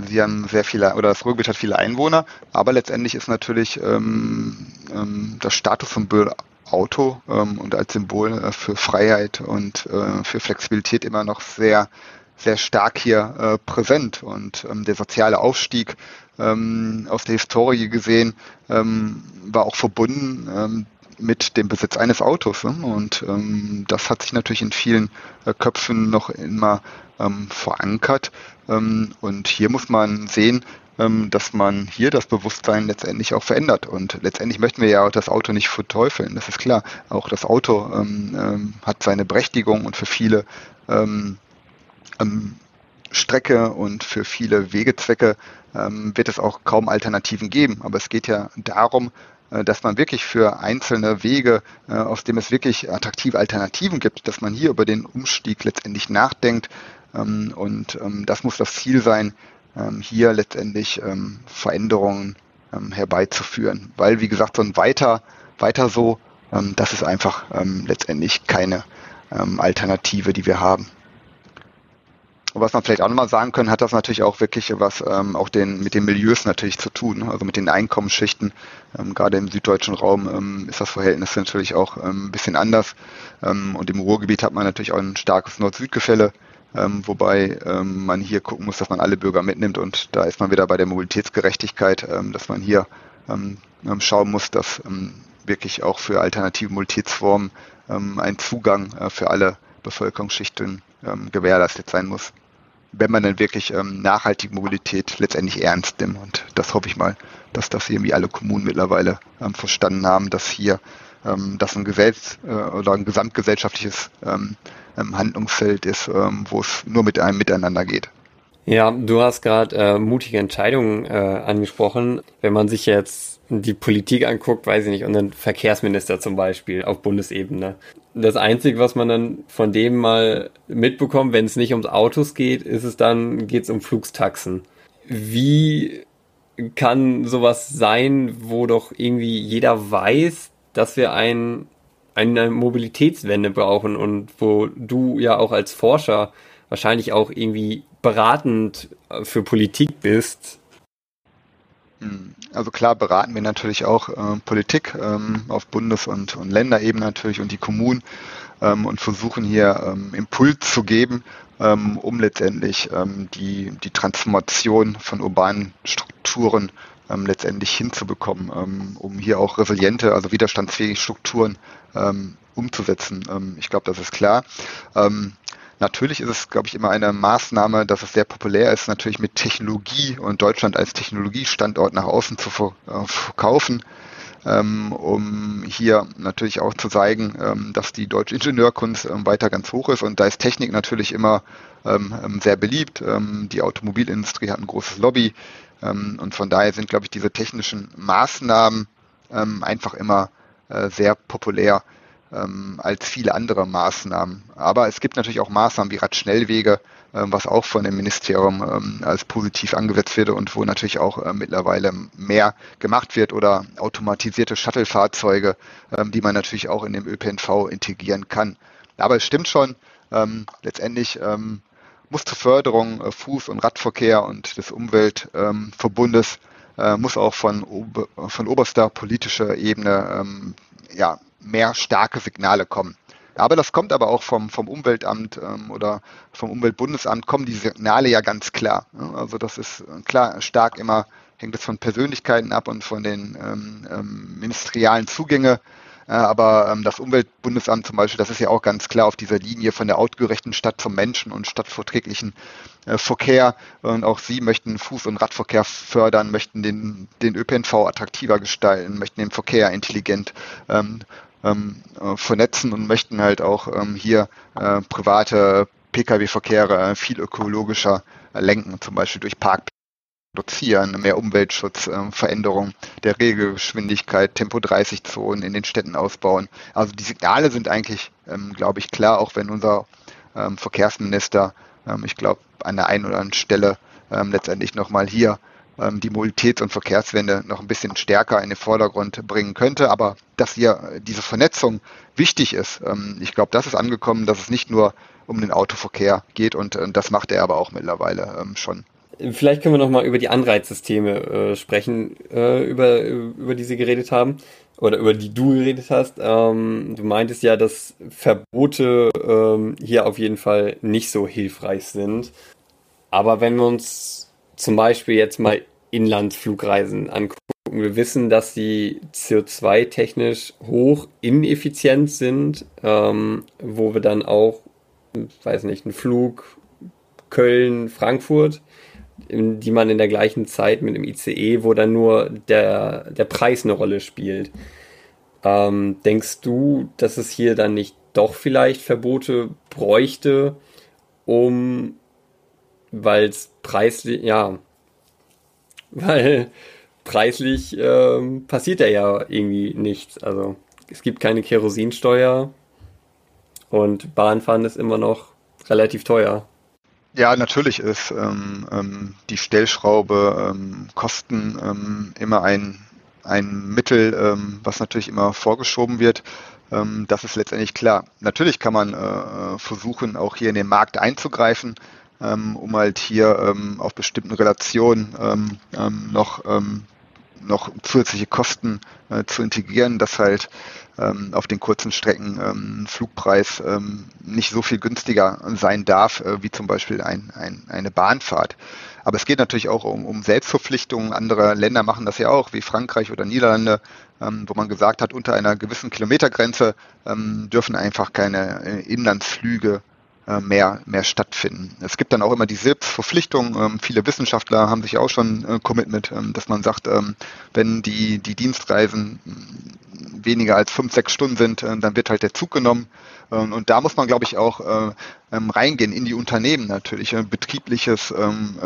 Speaker 2: sie haben sehr viele, oder das Ruhrgebiet hat viele Einwohner, aber letztendlich ist natürlich ähm, ähm, das Statussymbol Auto ähm, und als Symbol äh, für Freiheit und äh, für Flexibilität immer noch sehr, sehr stark hier äh, präsent. Und ähm, der soziale Aufstieg ähm, aus der Historie gesehen war auch verbunden mit dem Besitz eines Autos. Ne? Und ähm, das hat sich natürlich in vielen äh, Köpfen noch immer ähm, verankert. Ähm, und hier muss man sehen, ähm, dass man hier das Bewusstsein letztendlich auch verändert. Und letztendlich möchten wir ja auch das Auto nicht verteufeln, das ist klar. Auch das Auto ähm, ähm, hat seine Berechtigung und für viele ähm, ähm, Strecke und für viele Wegezwecke ähm, wird es auch kaum Alternativen geben. Aber es geht ja darum, äh, dass man wirklich für einzelne Wege, äh, aus dem es wirklich attraktive Alternativen gibt, dass man hier über den Umstieg letztendlich nachdenkt. Ähm, und ähm, das muss das Ziel sein, ähm, hier letztendlich Veränderungen herbeizuführen. Weil, wie gesagt, so ein weiter, weiter so, das ist einfach letztendlich keine Alternative, die wir haben. Und was man vielleicht auch nochmal sagen können, hat das natürlich auch wirklich was ähm, auch den, mit den Milieus natürlich zu tun, ne? also mit den Einkommensschichten. Ähm, gerade im süddeutschen Raum ähm, ist das Verhältnis natürlich auch ähm, ein bisschen anders. Ähm, und im Ruhrgebiet hat man natürlich auch ein starkes Nord-Süd-Gefälle ähm, wobei ähm, man hier gucken muss, dass man alle Bürger mitnimmt und da ist man wieder bei der Mobilitätsgerechtigkeit, ähm, dass man hier ähm, schauen muss, dass wirklich auch für alternative Mobilitätsformen ein Zugang äh, für alle Bevölkerungsschichten gewährleistet sein muss, wenn man dann wirklich nachhaltige Mobilität letztendlich ernst nimmt. Und das hoffe ich mal, dass das irgendwie alle Kommunen mittlerweile verstanden haben, dass hier das ein Gesetz äh, oder ein gesamtgesellschaftliches ähm, Handlungsfeld ist, ähm, wo es nur mit einem Miteinander geht.
Speaker 3: Ja, du hast gerade äh, mutige Entscheidungen äh, angesprochen. Wenn man sich jetzt die Politik anguckt, weiß ich nicht, und den Verkehrsminister zum Beispiel auf Bundesebene. Das Einzige, was man dann von dem mal mitbekommt, wenn es nicht ums Autos geht, ist es dann, geht es um Flugstaxen. Wie kann sowas sein, wo doch irgendwie jeder weiß, dass wir ein eine Mobilitätswende brauchen und wo du ja auch als Forscher wahrscheinlich auch irgendwie beratend für Politik bist.
Speaker 2: Also klar beraten wir natürlich auch äh, Politik ähm, auf Bundes- und, und Länderebene natürlich und die Kommunen ähm, und versuchen hier ähm, Impuls zu geben, ähm, um letztendlich ähm, die, die Transformation von urbanen Strukturen ähm, letztendlich hinzubekommen, um hier auch resiliente, also widerstandsfähige Strukturen umzusetzen. Ich glaube, das ist klar. Natürlich ist es, glaube ich, immer eine Maßnahme, dass es sehr populär ist, natürlich mit Technologie und Deutschland als Technologiestandort nach außen zu äh, verkaufen ähm, um hier natürlich auch zu zeigen, ähm, dass die deutsche Ingenieurkunst ähm, weiter ganz hoch ist. Und da ist Technik natürlich immer sehr beliebt. Die Automobilindustrie hat ein großes Lobby. Und von daher sind, glaube ich, diese technischen Maßnahmen einfach immer äh, sehr populär ähm, als viele andere Maßnahmen. Aber es gibt natürlich auch Maßnahmen wie Radschnellwege, ähm, was auch von dem Ministerium ähm, als positiv angesetzt wird und wo natürlich auch äh, mittlerweile mehr gemacht wird oder automatisierte Shuttle-Fahrzeuge, ähm, die man natürlich auch in dem ÖPNV integrieren kann. Aber es stimmt schon, ähm, letztendlich ähm, muss zur Förderung äh, Fuß- und Radverkehr und des Umweltverbundes äh, muss auch von, von oberster politischer Ebene ja, mehr starke Signale kommen. Aber das kommt aber auch vom, vom Umweltamt ähm, oder vom Umweltbundesamt, kommen die Signale ja ganz klar. Also das ist äh, klar stark immer, hängt es von Persönlichkeiten ab und von den ähm, ähm, ministerialen Zugänge aber ähm, das Umweltbundesamt zum Beispiel, das ist ja auch ganz klar auf dieser Linie von der outgerechten Stadt zum Menschen und stadtverträglichen äh, Verkehr. Und auch sie möchten Fuß- und Radverkehr fördern, möchten den, den ÖPNV attraktiver gestalten, möchten den Verkehr intelligent ähm, ähm, äh, vernetzen und möchten halt auch ähm, hier äh, private Pkw-Verkehre viel ökologischer lenken, zum Beispiel durch Parkplätze reduzieren, mehr Umweltschutz, äh, Veränderung der Regelgeschwindigkeit, Tempo 30 Zonen in den Städten ausbauen. Also die Signale sind eigentlich, ähm, glaube ich, klar, auch wenn unser ähm, Verkehrsminister, ähm, ich glaube, an der einen oder anderen Stelle ähm, letztendlich nochmal hier die Mobilitäts- und Verkehrswende noch ein bisschen stärker in den Vordergrund bringen könnte. Aber dass hier diese Vernetzung wichtig ist, ähm, ich glaube, das ist angekommen, dass es nicht nur um den Autoverkehr geht und äh, das macht er aber auch mittlerweile ähm, schon.
Speaker 3: Vielleicht können wir noch mal über die Anreizsysteme äh, sprechen, äh, über, über die Sie geredet haben oder über die du geredet hast. Ähm, du meintest ja, dass Verbote ähm, hier auf jeden Fall nicht so hilfreich sind. Aber wenn wir uns zum Beispiel jetzt mal Inlandsflugreisen angucken, Wir wissen, dass sie CO2-technisch hoch ineffizient sind, ähm, wo wir dann auch, weiß nicht, einen Flug Köln-Frankfurt, die man in der gleichen Zeit mit dem ICE, wo dann nur der, der Preis eine Rolle spielt. Ähm, denkst du, dass es hier dann nicht doch vielleicht Verbote bräuchte, um, weil es preislich, ja, weil preislich ähm, passiert ja ja irgendwie nichts. Also es gibt keine Kerosinsteuer und Bahnfahren ist immer noch relativ teuer.
Speaker 2: Ja, natürlich ist ähm, ähm, die Stellschraube ähm, Kosten ähm, immer ein, ein Mittel, ähm, was natürlich immer vorgeschoben wird. Das ist letztendlich klar. Natürlich kann man äh, versuchen, auch hier in den Markt einzugreifen, um halt hier ähm, auf bestimmten Relationen ähm, ähm, noch ähm, noch zusätzliche Kosten äh, zu integrieren, dass halt ähm, auf den kurzen Strecken ähm, Flugpreis ähm, nicht so viel günstiger sein darf, äh, wie zum Beispiel ein, ein, eine Bahnfahrt. Aber es geht natürlich auch um, um Selbstverpflichtungen. Andere Länder machen das ja auch, wie Frankreich oder Niederlande, ähm, wo man gesagt hat, unter einer gewissen Kilometergrenze ähm, dürfen einfach keine äh, Inlandsflüge mehr, mehr stattfinden. Es gibt dann auch immer die Selbstverpflichtung. Ähm, viele Wissenschaftler haben sich auch schon äh, Commitment, ähm, dass man sagt, ähm, wenn die, die Dienstreisen weniger als fünf, sechs Stunden sind, äh, dann wird halt der Zug genommen. Und da muss man, glaube ich, auch äh, reingehen in die Unternehmen natürlich, äh, betriebliches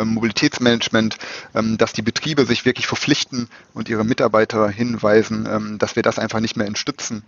Speaker 2: Mobilitätsmanagement, dass die Betriebe sich wirklich verpflichten und ihre Mitarbeiter hinweisen, dass wir das einfach nicht mehr entstützen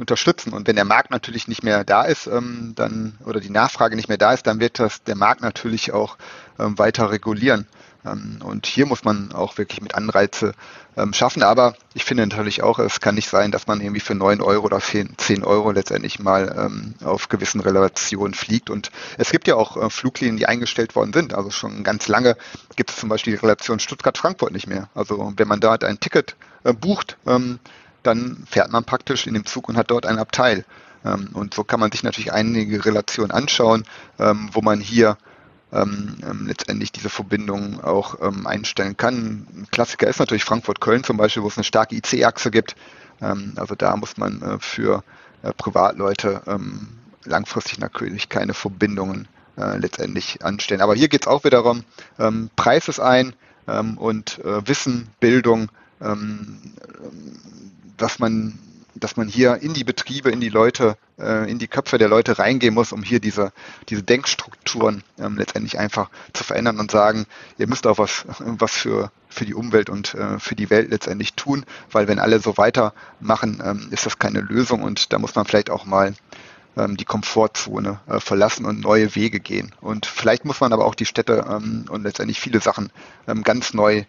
Speaker 2: unterstützen. Und wenn der Markt natürlich nicht mehr da ist, ähm, dann oder die Nachfrage nicht mehr da ist, dann wird das der Markt natürlich auch ähm, weiter regulieren. Ähm, und hier muss man auch wirklich mit Anreize ähm, schaffen. Aber ich finde natürlich auch, es kann nicht sein, dass man irgendwie für neun Euro oder zehn Euro letztendlich mal ähm, auf gewissen Relationen fliegt. Und es gibt ja auch äh, Fluglinien, die eingestellt worden sind. Also schon ganz lange gibt es zum Beispiel die Relation Stuttgart-Frankfurt nicht mehr. Also wenn man da ein Ticket äh, bucht, ähm, dann fährt man praktisch in dem Zug und hat dort ein Abteil. Ähm, und so kann man sich natürlich einige Relationen anschauen, ähm, wo man hier ähm, letztendlich diese Verbindung auch einstellen kann. Ein Klassiker ist natürlich Frankfurt-Köln zum Beispiel, wo es eine starke IC-Achse gibt. also da muss man äh, für äh, Privatleute langfristig natürlich keine Verbindungen äh, letztendlich anstellen. Aber hier geht es auch wieder darum, Preis ist ein und Wissen, Bildung dass man, dass man hier in die Betriebe, in die Leute, äh, in die Köpfe der Leute reingehen muss, um hier diese, diese Denkstrukturen ähm, letztendlich einfach zu verändern und sagen, ihr müsst auch was, was für, für die Umwelt und äh, für die Welt letztendlich tun, weil wenn alle so weitermachen, ähm, ist das keine Lösung und da muss man vielleicht auch mal ähm, die Komfortzone äh, verlassen und neue Wege gehen. Und vielleicht muss man aber auch die Städte ähm, und letztendlich viele Sachen ähm, ganz neu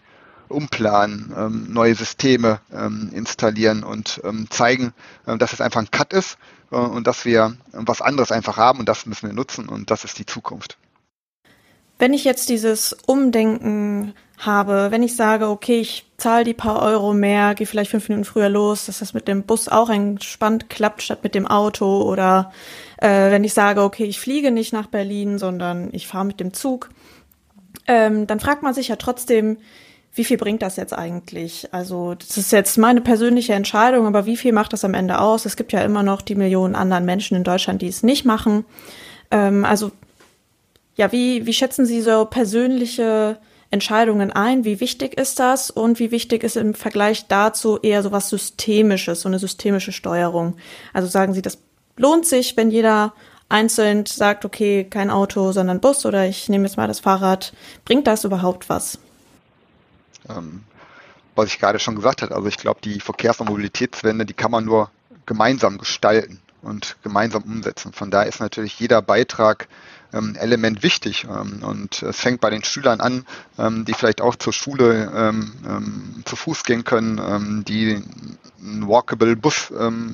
Speaker 2: umplanen, ähm, neue Systeme ähm, installieren und ähm, zeigen, äh, dass es einfach ein Cut ist äh, und dass wir was anderes einfach haben und das müssen wir nutzen und das ist die Zukunft.
Speaker 1: Wenn ich jetzt dieses Umdenken habe, wenn ich sage, okay, ich zahle die paar Euro mehr, gehe vielleicht fünf Minuten früher los, dass das mit dem Bus auch entspannt klappt statt mit dem Auto oder äh, wenn ich sage, okay, ich fliege nicht nach Berlin, sondern ich fahre mit dem Zug, ähm, dann fragt man sich ja trotzdem, wie viel bringt das jetzt eigentlich? Also das ist jetzt meine persönliche Entscheidung, aber wie viel macht das am Ende aus? Es gibt ja immer noch die Millionen anderen Menschen in Deutschland, die es nicht machen. Ähm, also ja, wie, wie schätzen Sie so persönliche Entscheidungen ein? Wie wichtig ist das? Und wie wichtig ist im Vergleich dazu eher so was Systemisches, so eine systemische Steuerung? Also sagen Sie, das lohnt sich, wenn jeder einzeln sagt, okay, kein Auto, sondern Bus oder ich nehme jetzt mal das Fahrrad. Bringt das überhaupt was?
Speaker 2: Ähm, was ich gerade schon gesagt habe. Also ich glaube, die Verkehrs- und Mobilitätswende, die kann man nur gemeinsam gestalten und gemeinsam umsetzen. Von daher ist natürlich jeder Beitrag Element wichtig. Ähm, und es fängt bei den Schülern an, ähm, die vielleicht auch zur Schule ähm, ähm, zu Fuß gehen können, ähm, die einen walkable Bus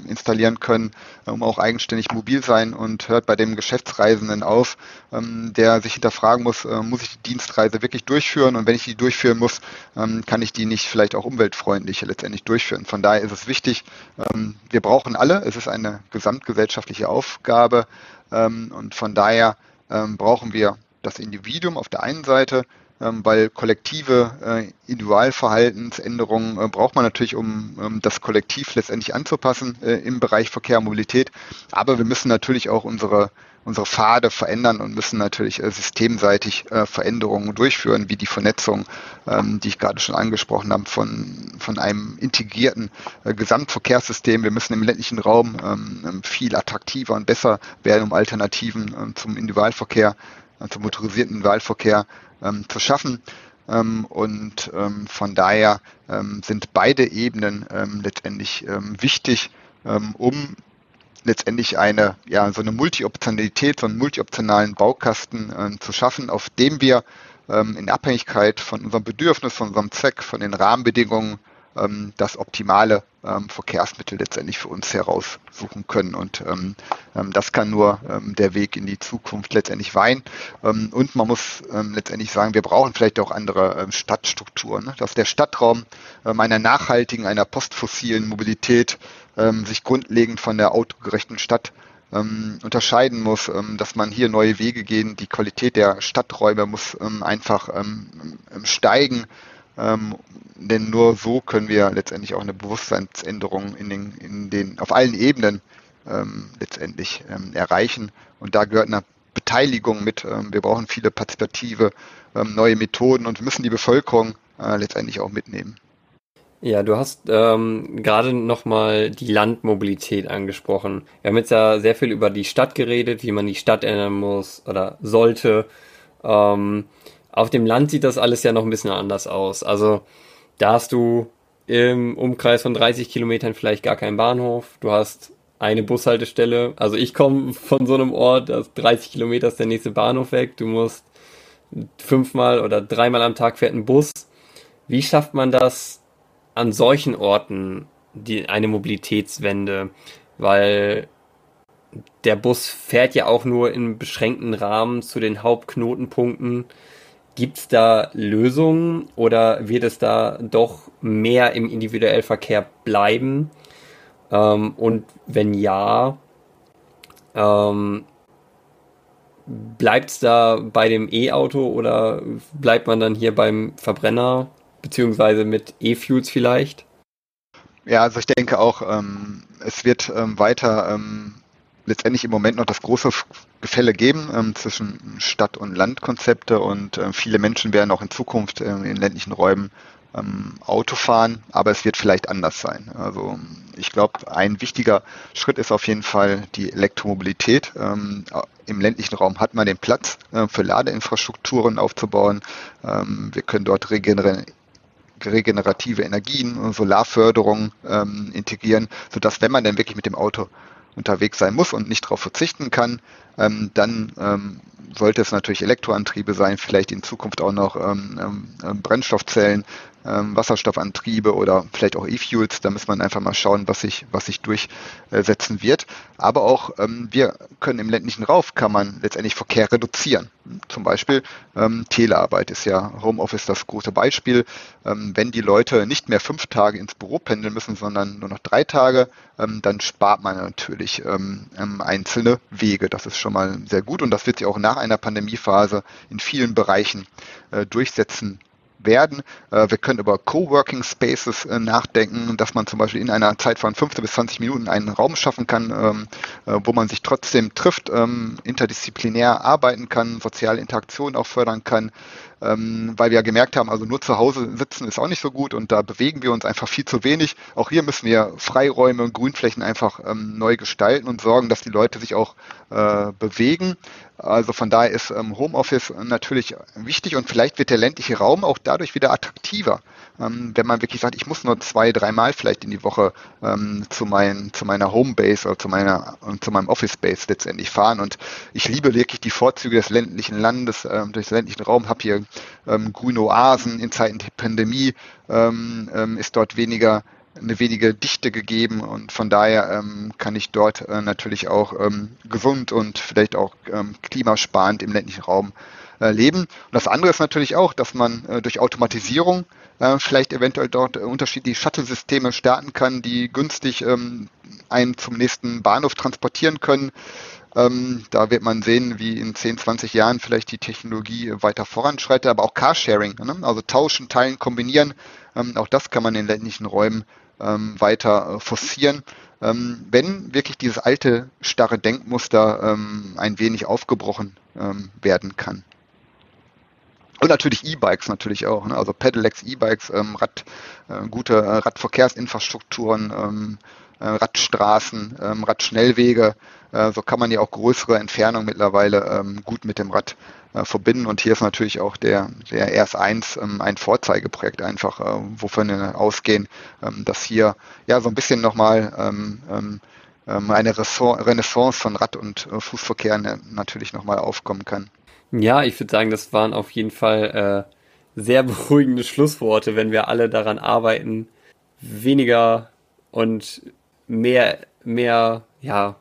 Speaker 2: installieren können, um auch eigenständig mobil sein und hört bei dem Geschäftsreisenden auf, der sich hinterfragen muss, äh, muss ich die Dienstreise wirklich durchführen? Und wenn ich die durchführen muss, kann ich die nicht vielleicht auch umweltfreundlich letztendlich durchführen. Von daher ist es wichtig, wir brauchen alle, es ist eine gesamtgesellschaftliche Aufgabe und von daher ähm, brauchen wir das Individuum auf der einen Seite, ähm, weil kollektive äh, Individualverhaltensänderungen äh, braucht man natürlich, um ähm, das Kollektiv letztendlich anzupassen äh, im Bereich Verkehr und Mobilität. Aber wir müssen natürlich auch unsere unsere Pfade verändern und müssen natürlich äh, systemseitig äh, Veränderungen durchführen, wie die Vernetzung, ähm, die ich gerade schon angesprochen habe, von, von einem integrierten äh, Gesamtverkehrssystem. Wir müssen im ländlichen Raum ähm, viel attraktiver und besser werden, um Alternativen ähm, zum Individualverkehr, zum motorisierten Individualverkehr ähm, zu schaffen. Ähm, und ähm, von daher ähm, sind beide Ebenen ähm, letztendlich ähm, wichtig, ähm, um letztendlich eine, ja, so eine Multioptionalität, so einen multioptionalen Baukasten äh, zu schaffen, auf dem wir ähm, in Abhängigkeit von unserem Bedürfnis, von unserem Zweck, von den Rahmenbedingungen ähm, das optimale ähm, Verkehrsmittel letztendlich für uns heraussuchen können. Und ähm, ähm das kann nur ähm, der Weg in die Zukunft letztendlich. Ähm, und man muss letztendlich sagen, wir brauchen vielleicht auch andere Stadtstrukturen, ne? dass der Stadtraum einer nachhaltigen, einer postfossilen Mobilität sich grundlegend von der autogerechten Stadt ähm, unterscheiden muss, ähm, dass man hier neue Wege gehen. Die Qualität der Stadträume muss ähm, einfach steigen. Ähm, denn nur so können wir letztendlich auch eine Bewusstseinsänderung in den, in den, auf allen Ebenen ähm, letztendlich ähm, erreichen. Und da gehört eine Beteiligung mit. Ähm, wir brauchen viele partizipative ähm, neue Methoden und müssen die Bevölkerung äh, letztendlich auch mitnehmen.
Speaker 3: Ja, du hast ähm, gerade nochmal die Landmobilität angesprochen. Wir haben jetzt ja sehr viel über die Stadt geredet, wie man die Stadt ändern muss oder sollte. Ähm, auf dem Land sieht das alles ja noch ein bisschen anders aus. Also da hast du im Umkreis von 30 Kilometern vielleicht gar keinen Bahnhof. Du hast eine Bushaltestelle. Also ich komme von so einem Ort, das 30 Kilometer ist der nächste Bahnhof weg. Du musst fünfmal oder dreimal am Tag fährt ein Bus. Wie schafft man das an solchen Orten, die, eine Mobilitätswende? Weil der Bus fährt ja auch nur in beschränkten Rahmen zu den Hauptknotenpunkten. Gibt es da Lösungen oder wird es da doch mehr im individuellen Verkehr bleiben? Ähm, und wenn ja, ähm, bleibt es da bei dem E-Auto oder bleibt man dann hier beim Verbrenner beziehungsweise mit E-Fuels vielleicht?
Speaker 2: Ja, also ich denke auch, ähm, es wird ähm, weiter ähm, letztendlich im Moment noch das große Gefälle geben ähm, zwischen Stadt- und Landkonzepte und äh, viele Menschen werden auch in Zukunft äh, in ländlichen Räumen ähm, Auto fahren, aber es wird vielleicht anders sein. Also ich glaube, ein wichtiger Schritt ist auf jeden Fall die Elektromobilität. Ähm, Im ländlichen Raum hat man den Platz äh, für Ladeinfrastrukturen aufzubauen. Wir können dort regenerieren regenerative Energien, Solarförderung ähm, integrieren, sodass wenn man dann wirklich mit dem Auto unterwegs sein muss und nicht darauf verzichten kann, ähm, dann ähm, sollte es natürlich Elektroantriebe sein, vielleicht in Zukunft auch noch ähm, ähm Brennstoffzellen, ähm, Wasserstoffantriebe oder vielleicht auch E-Fuels. Da muss man einfach mal schauen, was sich, was sich durchsetzen wird. Aber auch ähm, wir können im ländlichen Raum kann man letztendlich Verkehr reduzieren. Zum Beispiel ähm, Telearbeit ist ja Homeoffice das große Beispiel. Ähm, wenn die Leute nicht mehr fünf Tage ins Büro pendeln müssen, sondern nur noch drei Tage, ähm, dann spart man natürlich ähm, einzelne Wege. Das ist schon mal sehr gut und das wird sich auch nach einer Pandemiephase in vielen Bereichen äh, durchsetzen werden. Äh, wir können über Coworking Spaces äh, nachdenken, dass man zum Beispiel in einer Zeit von 15 bis 20 Minuten einen Raum schaffen kann, ähm, äh, wo man sich trotzdem trifft, ähm, interdisziplinär arbeiten kann, soziale Interaktion auch fördern kann, ähm, weil wir ja gemerkt haben, also nur zu Hause sitzen ist auch nicht so gut und da bewegen wir uns einfach viel zu wenig. Auch hier müssen wir Freiräume und Grünflächen einfach neu gestalten und sorgen, dass die Leute sich auch bewegen. Also von daher ist ähm, Homeoffice natürlich wichtig und vielleicht wird der ländliche Raum auch dadurch wieder attraktiver, ähm, wenn man wirklich sagt, ich muss nur zwei, dreimal vielleicht in die Woche ähm, zu, mein, zu meiner Homebase oder zu meiner zu meinem Office Base letztendlich fahren. Und ich liebe wirklich die Vorzüge des ländlichen Landes, ähm, durch den ländlichen Raum, habe hier ähm, grüne Oasen in Zeiten der Pandemie, ähm, ähm, ist dort weniger eine wenige Dichte gegeben und von daher ähm, kann ich dort äh, natürlich auch ähm, gesund und vielleicht auch ähm, klimasparend im ländlichen Raum äh, leben. Und das andere ist natürlich auch, dass man äh, durch Automatisierung äh, vielleicht eventuell dort unterschiedliche Shuttle-Systeme starten kann, die günstig ähm, einen zum nächsten Bahnhof transportieren können Ähm, da wird man sehen, wie in 10, 20 Jahren vielleicht die Technologie weiter voranschreitet, aber auch Carsharing, ne? also tauschen, teilen, kombinieren, ähm, auch das kann man in ländlichen Räumen ähm, weiter äh, forcieren. Ähm, wenn wirklich dieses alte starre Denkmuster ähm, ein wenig aufgebrochen ähm, werden kann. Und natürlich E-Bikes natürlich auch, ne? also Pedelecs, E-Bikes, ähm, Rad, äh, gute äh, Radverkehrsinfrastrukturen, ähm, äh, Radstraßen, ähm, Radschnellwege. Äh, so kann man ja auch größere Entfernungen mittlerweile gut mit dem Rad verbinden. Und hier ist natürlich auch der, der RS1 ähm, ein Vorzeigeprojekt einfach, äh, wovon wir ausgehen, ähm, dass hier ja so ein bisschen nochmal ähm, ähm eine Renaissance von Rad- und äh, Fußverkehr natürlich nochmal aufkommen kann.
Speaker 3: Ja, ich würde sagen, das waren auf jeden Fall äh, sehr beruhigende Schlussworte, wenn wir alle daran arbeiten, weniger und mehr, mehr, ja,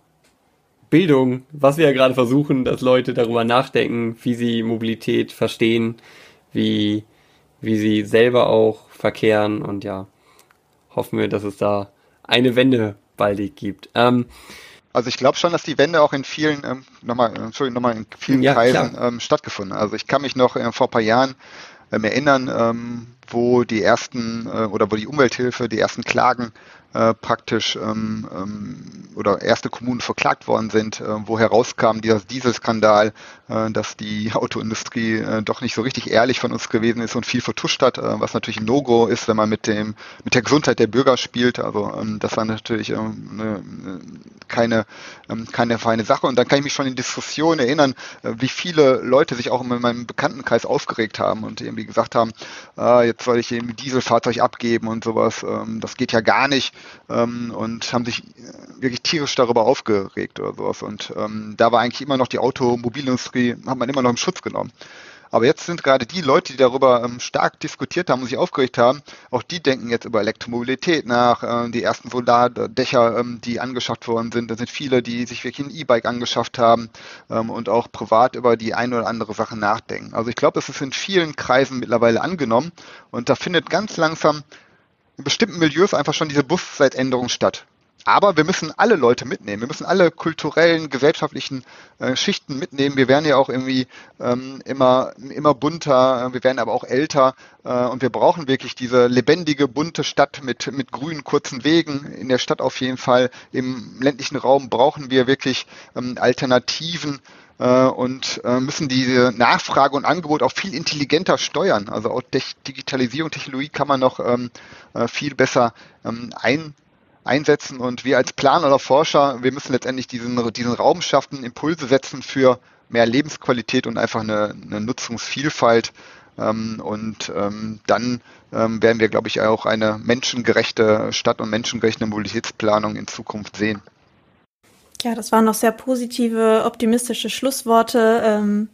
Speaker 3: Bildung, was wir ja gerade versuchen, dass Leute darüber nachdenken, wie sie Mobilität verstehen, wie, wie sie selber auch verkehren und ja, hoffen wir, dass es da eine Wende baldig gibt. Ähm,
Speaker 2: also ich glaube schon, dass die Wende auch in vielen, ähm, nochmal, Entschuldigung, nochmal in vielen ja, Kreisen ähm, stattgefunden. Also ich kann mich noch äh, vor ein paar Jahren ähm, erinnern, ähm, wo die ersten äh, oder wo die Umwelthilfe die ersten Klagen äh, praktisch ähm, ähm, oder erste Kommunen verklagt worden sind, äh, wo herauskam dieser Dieselskandal, äh, dass die Autoindustrie äh, doch nicht so richtig ehrlich von uns gewesen ist und viel vertuscht hat, äh, was natürlich ein No-Go ist, wenn man mit dem mit der Gesundheit der Bürger spielt. Also ähm, das war natürlich ähm, ne, keine ähm, keine feine Sache. Und dann kann ich mich schon in Diskussionen erinnern, äh, wie viele Leute sich auch in meinem Bekanntenkreis aufgeregt haben und irgendwie gesagt haben, äh, jetzt soll ich eben Dieselfahrzeug abgeben und sowas. Ähm, das geht ja gar nicht ähm, und haben sich äh, wirklich tierisch darüber aufgeregt oder sowas. Und ähm, da war eigentlich immer noch die Automobilindustrie, hat man immer noch im Schutz genommen. Aber jetzt sind gerade die Leute, die darüber ähm, stark diskutiert haben und sich aufgeregt haben, auch die denken jetzt über Elektromobilität nach. Äh, die ersten Solardächer, ähm, die angeschafft worden sind, da sind viele, die sich wirklich ein E-Bike angeschafft haben ähm, und auch privat über die eine oder andere Sache nachdenken. Also ich glaube, es ist in vielen Kreisen mittlerweile angenommen und da findet ganz langsam in bestimmten Milieus einfach schon diese Bewusstseinsänderung statt. Aber wir müssen alle Leute mitnehmen. Wir müssen alle kulturellen, gesellschaftlichen äh, Schichten mitnehmen. Wir werden ja auch irgendwie ähm, immer, immer bunter. Wir werden aber auch älter. Äh, und wir brauchen wirklich diese lebendige, bunte Stadt mit, mit grünen, kurzen Wegen. In der Stadt auf jeden Fall. Im ländlichen Raum brauchen wir wirklich ähm, Alternativen und äh, müssen diese Nachfrage und Angebot auch viel intelligenter steuern. Also auch Digitalisierung, Technologie kann man noch ähm, äh, viel besser ähm, ein, einsetzen und wir als Planer oder Forscher, wir müssen letztendlich diesen, diesen Raum schaffen, Impulse setzen für mehr Lebensqualität und einfach eine, eine Nutzungsvielfalt. Ähm, und dann werden wir, glaube ich, auch eine menschengerechte Stadt und menschengerechte Mobilitätsplanung in Zukunft sehen.
Speaker 1: Ja, das waren noch sehr positive, optimistische Schlussworte. Ähm,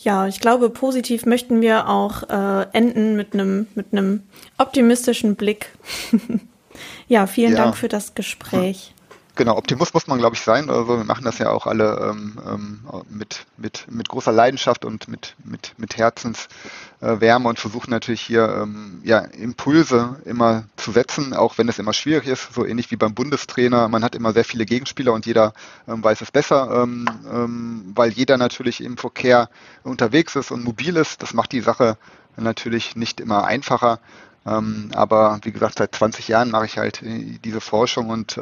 Speaker 1: ja, ich glaube, positiv möchten wir auch äh, enden mit einem mit einem optimistischen Blick. ja, vielen ja. Dank für das Gespräch.
Speaker 2: Genau, Optimist muss man, glaube ich, sein. Also wir machen das ja auch alle ähm, ähm, mit, mit, mit großer Leidenschaft und mit, mit, mit Herzenswärme äh, und versuchen natürlich hier ähm, ja, Impulse immer zu setzen, auch wenn es immer schwierig ist, so ähnlich wie beim Bundestrainer. Man hat immer sehr viele Gegenspieler und jeder ähm, weiß es besser, ähm, ähm, weil jeder natürlich im Verkehr unterwegs ist und mobil ist. Das macht die Sache natürlich nicht immer einfacher. Aber wie gesagt, seit 20 Jahren mache ich halt äh, diese Forschung und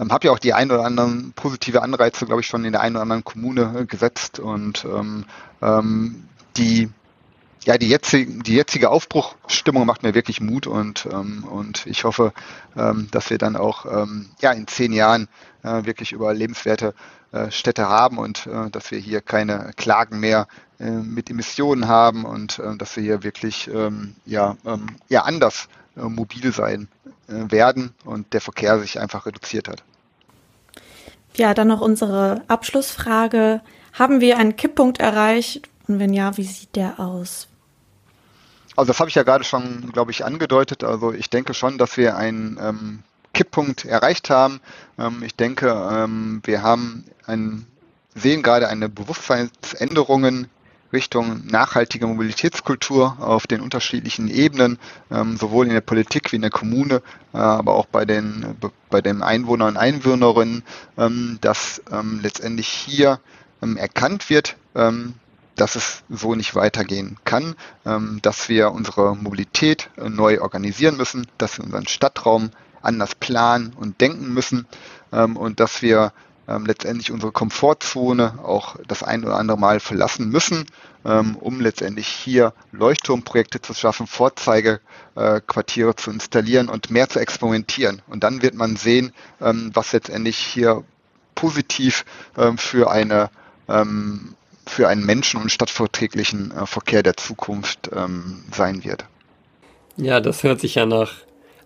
Speaker 2: ähm, habe ja auch die ein oder anderen positive Anreize, glaube ich, schon in der einen oder anderen Kommune äh, gesetzt und ähm, ähm, die ja, die jetzige, die jetzige Aufbruchstimmung macht mir wirklich Mut und, ähm, und ich hoffe, ähm, dass wir dann auch ähm, ja, in zehn Jahren äh, wirklich über lebenswerte äh, Städte haben und äh, dass wir hier keine Klagen mehr äh, mit Emissionen haben und äh, dass wir hier wirklich ähm, ja, ähm, ja, anders mobil sein werden und der Verkehr sich einfach reduziert hat.
Speaker 1: Ja, dann noch unsere Abschlussfrage. Haben wir einen Kipppunkt erreicht? Und wenn ja, wie sieht der aus?
Speaker 2: Also das habe ich ja gerade schon, glaube ich, angedeutet. Also ich denke schon, dass wir einen ähm, Kipppunkt erreicht haben. Ähm, ich denke, ähm, wir haben ein, sehen gerade eine Bewusstseinsänderungen Richtung nachhaltige Mobilitätskultur auf den unterschiedlichen Ebenen, ähm, sowohl in der Politik wie in der Kommune, äh, aber auch bei den, bei den Einwohnern und Einwohnerinnen, ähm, dass ähm, letztendlich hier erkannt wird, dass es so nicht weitergehen kann, dass wir unsere Mobilität äh, neu organisieren müssen, dass wir unseren Stadtraum anders planen und denken müssen und dass wir ähm, letztendlich unsere Komfortzone auch das ein oder andere Mal verlassen müssen, ähm, um letztendlich hier Leuchtturmprojekte zu schaffen, Vorzeigequartiere äh, zu installieren und mehr zu experimentieren. Und dann wird man sehen, ähm, was letztendlich hier positiv ähm, für eine ähm, für einen menschen- und stadtverträglichen äh, Verkehr der Zukunft ähm, sein wird.
Speaker 3: Ja, das hört sich ja nach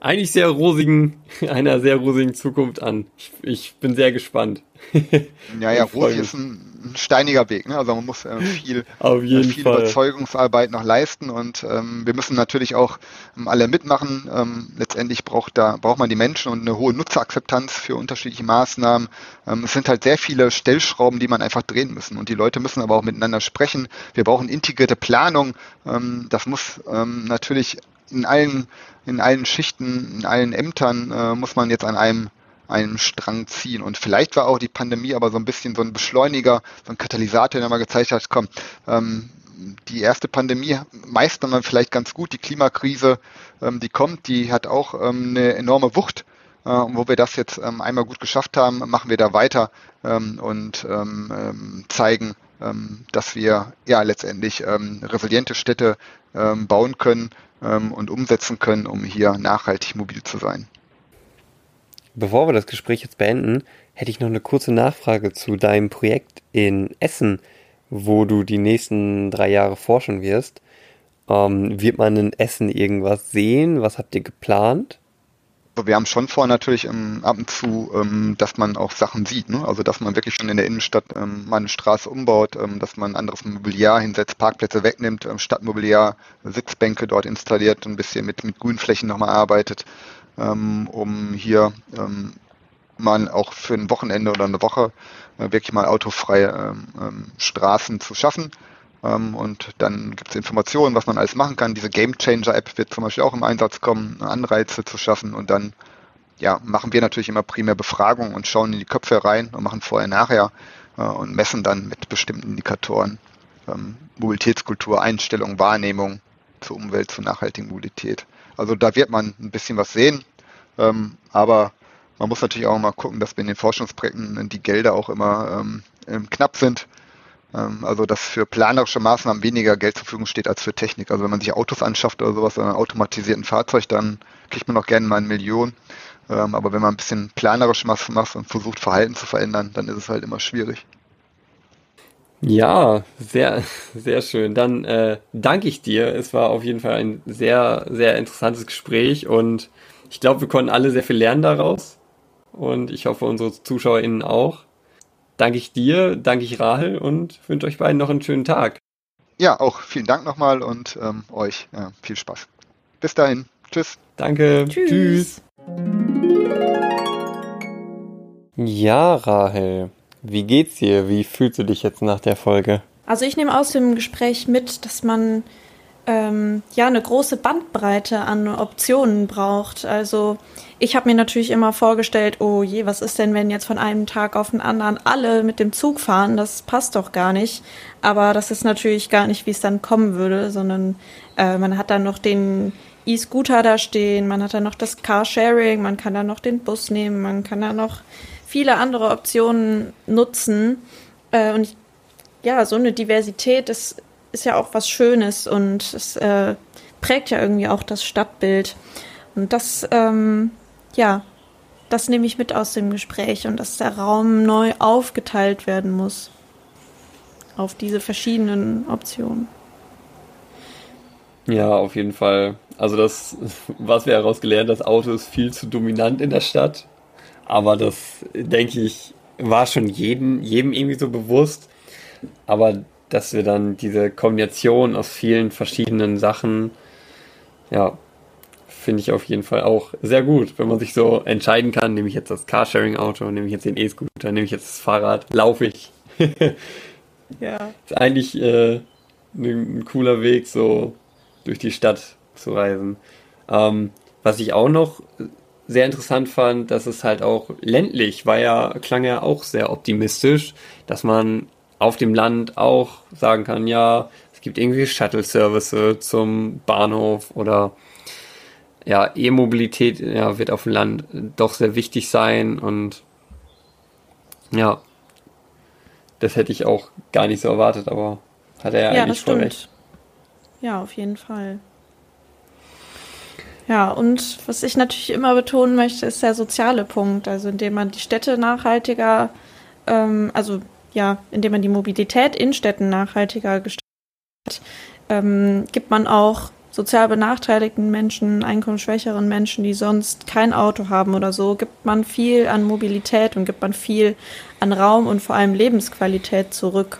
Speaker 3: eigentlich sehr rosigen, einer sehr rosigen Zukunft an. Ich, ich bin sehr gespannt.
Speaker 2: ja, ja, rosig ist ein, ein, steiniger Weg. Ne? Also man muss äh, viel, äh, viel Überzeugungsarbeit noch leisten und ähm, wir müssen natürlich auch ähm, alle mitmachen. Ähm, letztendlich braucht da braucht man die Menschen und eine hohe Nutzerakzeptanz für unterschiedliche Maßnahmen. Ähm, es sind halt sehr viele Stellschrauben, die man einfach drehen müssen und die Leute müssen aber auch miteinander sprechen. Wir brauchen integrierte Planung. Ähm, das muss natürlich in allen, in allen Schichten, in allen Ämtern äh, muss man jetzt an einem, einem Strang ziehen. Und vielleicht war auch die Pandemie aber so ein bisschen so ein Beschleuniger, so ein Katalysator, der mal gezeigt hat, komm, ähm, die erste Pandemie meistern wir vielleicht ganz gut. Die Klimakrise, ähm, die kommt, die hat auch ähm, eine enorme Wucht. Äh, wo wir das jetzt ähm, einmal gut geschafft haben, machen wir da weiter ähm, und ähm, ähm zeigen, dass wir ja letztendlich ähm, resiliente Städte ähm, bauen können ähm, und umsetzen können, um hier nachhaltig mobil zu sein.
Speaker 3: Bevor wir das Gespräch jetzt beenden, hätte ich noch eine kurze Nachfrage zu deinem Projekt in Essen, wo du die nächsten drei Jahre forschen wirst. Ähm, wird man in Essen irgendwas sehen? Was habt ihr geplant?
Speaker 2: Wir haben schon vor natürlich ähm, ab und zu, ähm, dass man auch Sachen sieht, ne? also dass man wirklich schon in der Innenstadt ähm, mal eine Straße umbaut, ähm, dass man anderes Mobiliar hinsetzt, Parkplätze wegnimmt, ähm, Stadtmobiliar, Sitzbänke dort installiert, ein bisschen mit, mit Grünflächen nochmal arbeitet, ähm, um hier ähm, mal auch für ein Wochenende oder eine Woche äh, wirklich mal autofreie ähm, ähm, Straßen zu schaffen. Ähm, und dann gibt es Informationen, was man alles machen kann. Diese Game Changer App wird zum Beispiel auch im Einsatz kommen, Anreize zu schaffen. Und dann ja, machen wir natürlich immer primär Befragungen und schauen in die Köpfe rein und machen vorher, nachher äh, und messen dann mit bestimmten Indikatoren ähm, Mobilitätskultur, Einstellung, Wahrnehmung zur Umwelt, zur nachhaltigen Mobilität. Also da wird man ein bisschen was sehen, ähm, aber man muss natürlich auch mal gucken, dass wir in den Forschungsprojekten die Gelder auch immer ähm, knapp sind ähm, also dass für planerische Maßnahmen weniger Geld zur Verfügung steht als für Technik. Also wenn man sich Autos anschafft oder sowas, oder ein automatisierten Fahrzeug, dann kriegt man auch gerne mal eine Million. Ähm, aber wenn man ein bisschen planerisch macht und versucht, Verhalten zu verändern, dann ist es halt immer schwierig.
Speaker 3: Ja, sehr, sehr schön. Dann äh, danke ich dir. Es war auf jeden Fall ein sehr, sehr interessantes Gespräch und ich glaube, wir konnten alle sehr viel lernen daraus. Und ich hoffe, unsere ZuschauerInnen auch danke ich dir, danke ich Rahel und wünsche euch beiden noch einen schönen Tag.
Speaker 2: Ja, auch vielen Dank nochmal und ähm, euch ja, viel Spaß. Bis dahin. Tschüss.
Speaker 3: Danke. Tschüss. Tschüss. Ja, Rahel, wie geht's dir? Wie fühlst du dich jetzt nach der Folge?
Speaker 1: Also ich nehme aus dem Gespräch mit, dass man ähm, ja eine große Bandbreite an Optionen braucht. Also ich habe mir natürlich immer vorgestellt, oh je, was ist denn, wenn jetzt von einem Tag auf den anderen alle mit dem Zug fahren? Das passt doch gar nicht. Aber das ist natürlich gar nicht, wie es dann kommen würde, sondern äh, man hat dann noch den E-Scooter da stehen, man hat dann noch das Carsharing, man kann dann noch den Bus nehmen, man kann dann noch viele andere Optionen nutzen. Äh, und ja, so eine Diversität ist ist ja auch was Schönes und es äh, prägt ja irgendwie auch das Stadtbild. Und das, ähm, ja, das nehme ich mit aus dem Gespräch und dass der Raum neu aufgeteilt werden muss auf diese verschiedenen Optionen.
Speaker 3: Ja, auf jeden Fall. Also das, was wir herausgelernt, das Auto ist viel zu dominant in der Stadt. Aber das, denke ich, war schon jedem, jedem irgendwie so bewusst. Aber dass wir dann diese Kombination aus vielen verschiedenen Sachen, ja, finde ich auf jeden Fall auch sehr gut, wenn man sich so entscheiden kann, nehme ich jetzt das Carsharing-Auto, nehme ich jetzt den E-Scooter, nehme ich jetzt das Fahrrad, laufe ich. ja. Ist eigentlich äh, ein cooler Weg, so durch die Stadt zu reisen. Ähm, was ich auch noch sehr interessant fand, dass es halt auch ländlich war ja, klang ja auch sehr optimistisch, dass man auf dem Land auch sagen kann, ja, es gibt irgendwie Shuttle-Service zum Bahnhof oder ja, E-Mobilität ja, wird auf dem Land doch sehr wichtig sein und ja, das hätte ich auch gar nicht so erwartet, aber hat er ja, ja eigentlich voll recht.
Speaker 1: Ja, auf jeden Fall. Ja, und was ich natürlich immer betonen möchte, ist der soziale Punkt, also indem man die Städte nachhaltiger, ähm, also ja, indem man die Mobilität in Städten nachhaltiger gestaltet, ähm, gibt man auch sozial benachteiligten Menschen, einkommensschwächeren Menschen, die sonst kein Auto haben oder so, gibt man viel an Mobilität und gibt man viel an Raum und vor allem Lebensqualität zurück.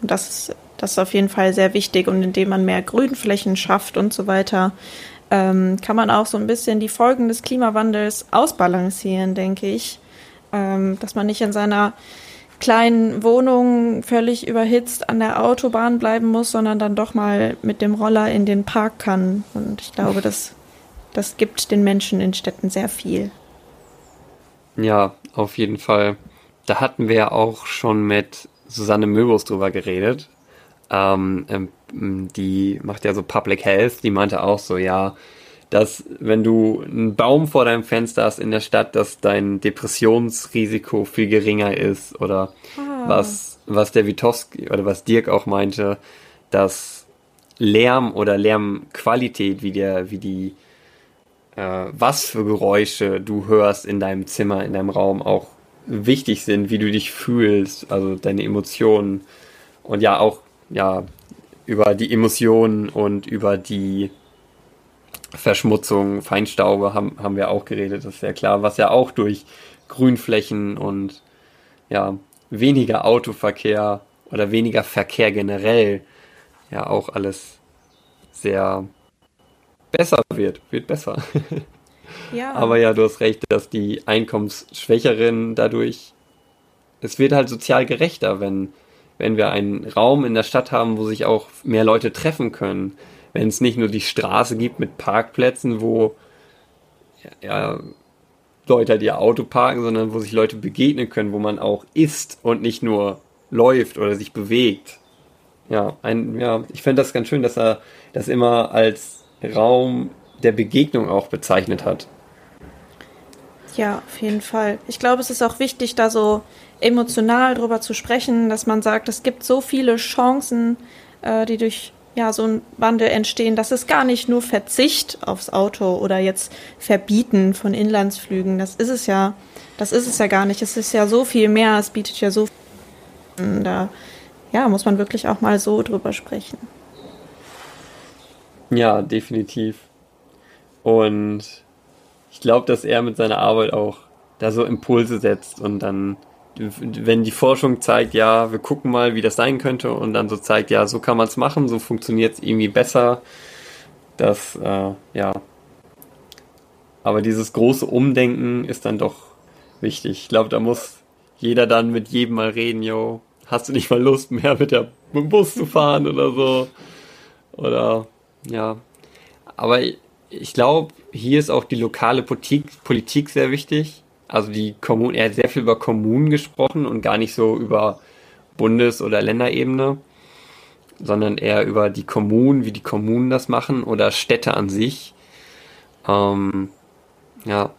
Speaker 1: Und das ist, das ist auf jeden Fall sehr wichtig. Und indem man mehr Grünflächen schafft und so weiter, ähm, kann man auch so ein bisschen die Folgen des Klimawandels ausbalancieren, denke ich. Ähm, dass man nicht in seiner kleinen Wohnung völlig überhitzt an der Autobahn bleiben muss, sondern dann doch mal mit dem Roller in den Park kann. Und ich glaube, das, das gibt den Menschen in Städten sehr viel.
Speaker 3: Ja, auf jeden Fall. Da hatten wir ja auch schon mit Susanne Möbus drüber geredet. Ähm, ähm, die macht ja so Public Health, die meinte auch so, ja, dass wenn du einen Baum vor deinem Fenster hast in der Stadt, dass dein Depressionsrisiko viel geringer ist oder ah. was, was der Witowski oder was Dirk auch meinte, dass Lärm oder Lärmqualität, wie der, wie die, äh, was für Geräusche du hörst in deinem Zimmer, in deinem Raum auch wichtig sind, wie du dich fühlst, also deine Emotionen und ja auch, ja, über die Emotionen und über die Verschmutzung, Feinstaube haben, haben wir auch geredet, das ist ja klar, was ja auch durch Grünflächen und ja, weniger Autoverkehr oder weniger Verkehr generell ja auch alles sehr besser wird, wird besser. Ja. Aber ja, du hast recht, dass die Einkommensschwächeren dadurch, es wird halt sozial gerechter, wenn, wenn wir einen Raum in der Stadt haben, wo sich auch mehr Leute treffen können wenn es nicht nur die Straße gibt mit Parkplätzen, wo ja, Leute halt ihr Auto parken, sondern wo sich Leute begegnen können, wo man auch isst und nicht nur läuft oder sich bewegt. Ja, ein, ja, ich finde das ganz schön, dass er das immer als Raum der Begegnung auch bezeichnet hat.
Speaker 1: Ja, auf jeden Fall. Ich glaube, es ist auch wichtig, da so emotional drüber zu sprechen, dass man sagt, es gibt so viele Chancen, äh, die durch ja, so ein Wandel entstehen, dass es gar nicht nur Verzicht aufs Auto oder jetzt Verbieten von Inlandsflügen, das ist es ja, das ist es ja gar nicht. Es ist ja so viel mehr, es bietet ja so viel. Da ja, muss man wirklich auch mal so drüber sprechen.
Speaker 3: Ja, definitiv. Und ich glaube, dass er mit seiner Arbeit auch da so Impulse setzt und dann wenn die Forschung zeigt, ja, wir gucken mal, wie das sein könnte und dann so zeigt, ja, so kann man es machen, so funktioniert es irgendwie besser, das, äh, ja. Aber dieses große Umdenken ist dann doch wichtig. Ich glaube, da muss jeder dann mit jedem mal reden, yo, hast du nicht mal Lust mehr mit, der, mit dem Bus zu fahren oder so? Oder, ja. Aber ich glaube, hier ist auch die lokale Politik, Politik sehr wichtig also die Kommunen, er hat sehr viel über Kommunen gesprochen und gar nicht so über Bundes- oder Länderebene, sondern eher über die Kommunen, wie die Kommunen das machen oder Städte an sich. Ähm, ja,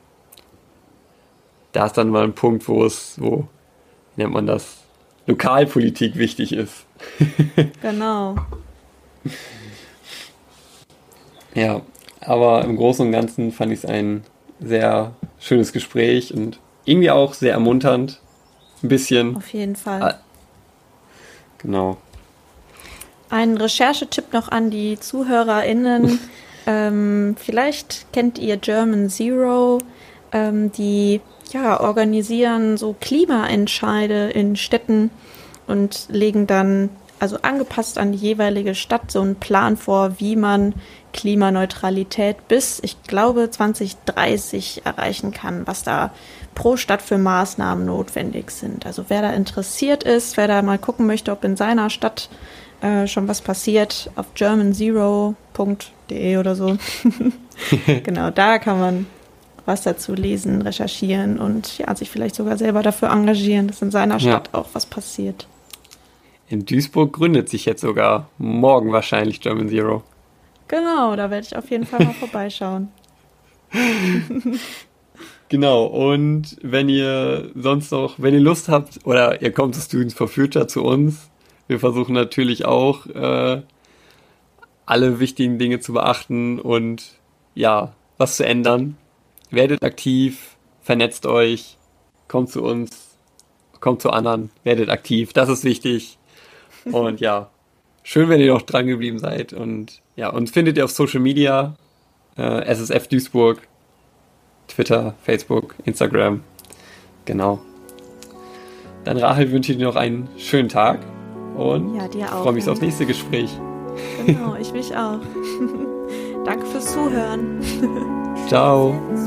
Speaker 3: da ist dann mal ein Punkt, wo es, wo nennt man das, Lokalpolitik wichtig ist.
Speaker 1: genau.
Speaker 3: Ja, aber im Großen und Ganzen fand ich es ein sehr schönes Gespräch und irgendwie auch sehr ermunternd. Ein bisschen.
Speaker 1: Auf jeden Fall. Ah,
Speaker 3: genau.
Speaker 1: Ein Recherchetipp noch an die ZuhörerInnen. ähm, vielleicht kennt ihr German Zero, ähm, die ja, organisieren so Klimaentscheide in Städten und legen dann, also angepasst an die jeweilige Stadt, so einen Plan vor, wie man Klimaneutralität bis, ich glaube, 2030 erreichen kann, was da pro Stadt für Maßnahmen notwendig sind. Also wer da interessiert ist, wer da mal gucken möchte, ob in seiner Stadt äh, schon was passiert auf germanzero.de oder so. genau, da kann man was dazu lesen, recherchieren und ja, sich vielleicht sogar selber dafür engagieren, dass in seiner Stadt ja. auch was passiert.
Speaker 3: In Duisburg gründet sich jetzt sogar morgen wahrscheinlich German Zero.
Speaker 1: Genau, da werde ich auf jeden Fall mal vorbeischauen.
Speaker 3: genau, und wenn ihr sonst noch, wenn ihr Lust habt, oder ihr kommt zu Students for Future zu uns, wir versuchen natürlich auch äh, alle wichtigen Dinge zu beachten und ja, was zu ändern. Werdet aktiv, vernetzt euch, kommt zu uns, kommt zu anderen, werdet aktiv, das ist wichtig. Und ja, schön, wenn ihr noch dran geblieben seid. Und ja, uns findet ihr auf Social Media, äh, SSF Duisburg, Twitter, Facebook, Instagram. Genau. Dann Rahel wünsche ich dir noch einen schönen Tag und ja, dir auch, freue mich aufs nächste Gespräch.
Speaker 1: Genau, ich mich auch. Danke fürs Zuhören.
Speaker 3: Ciao.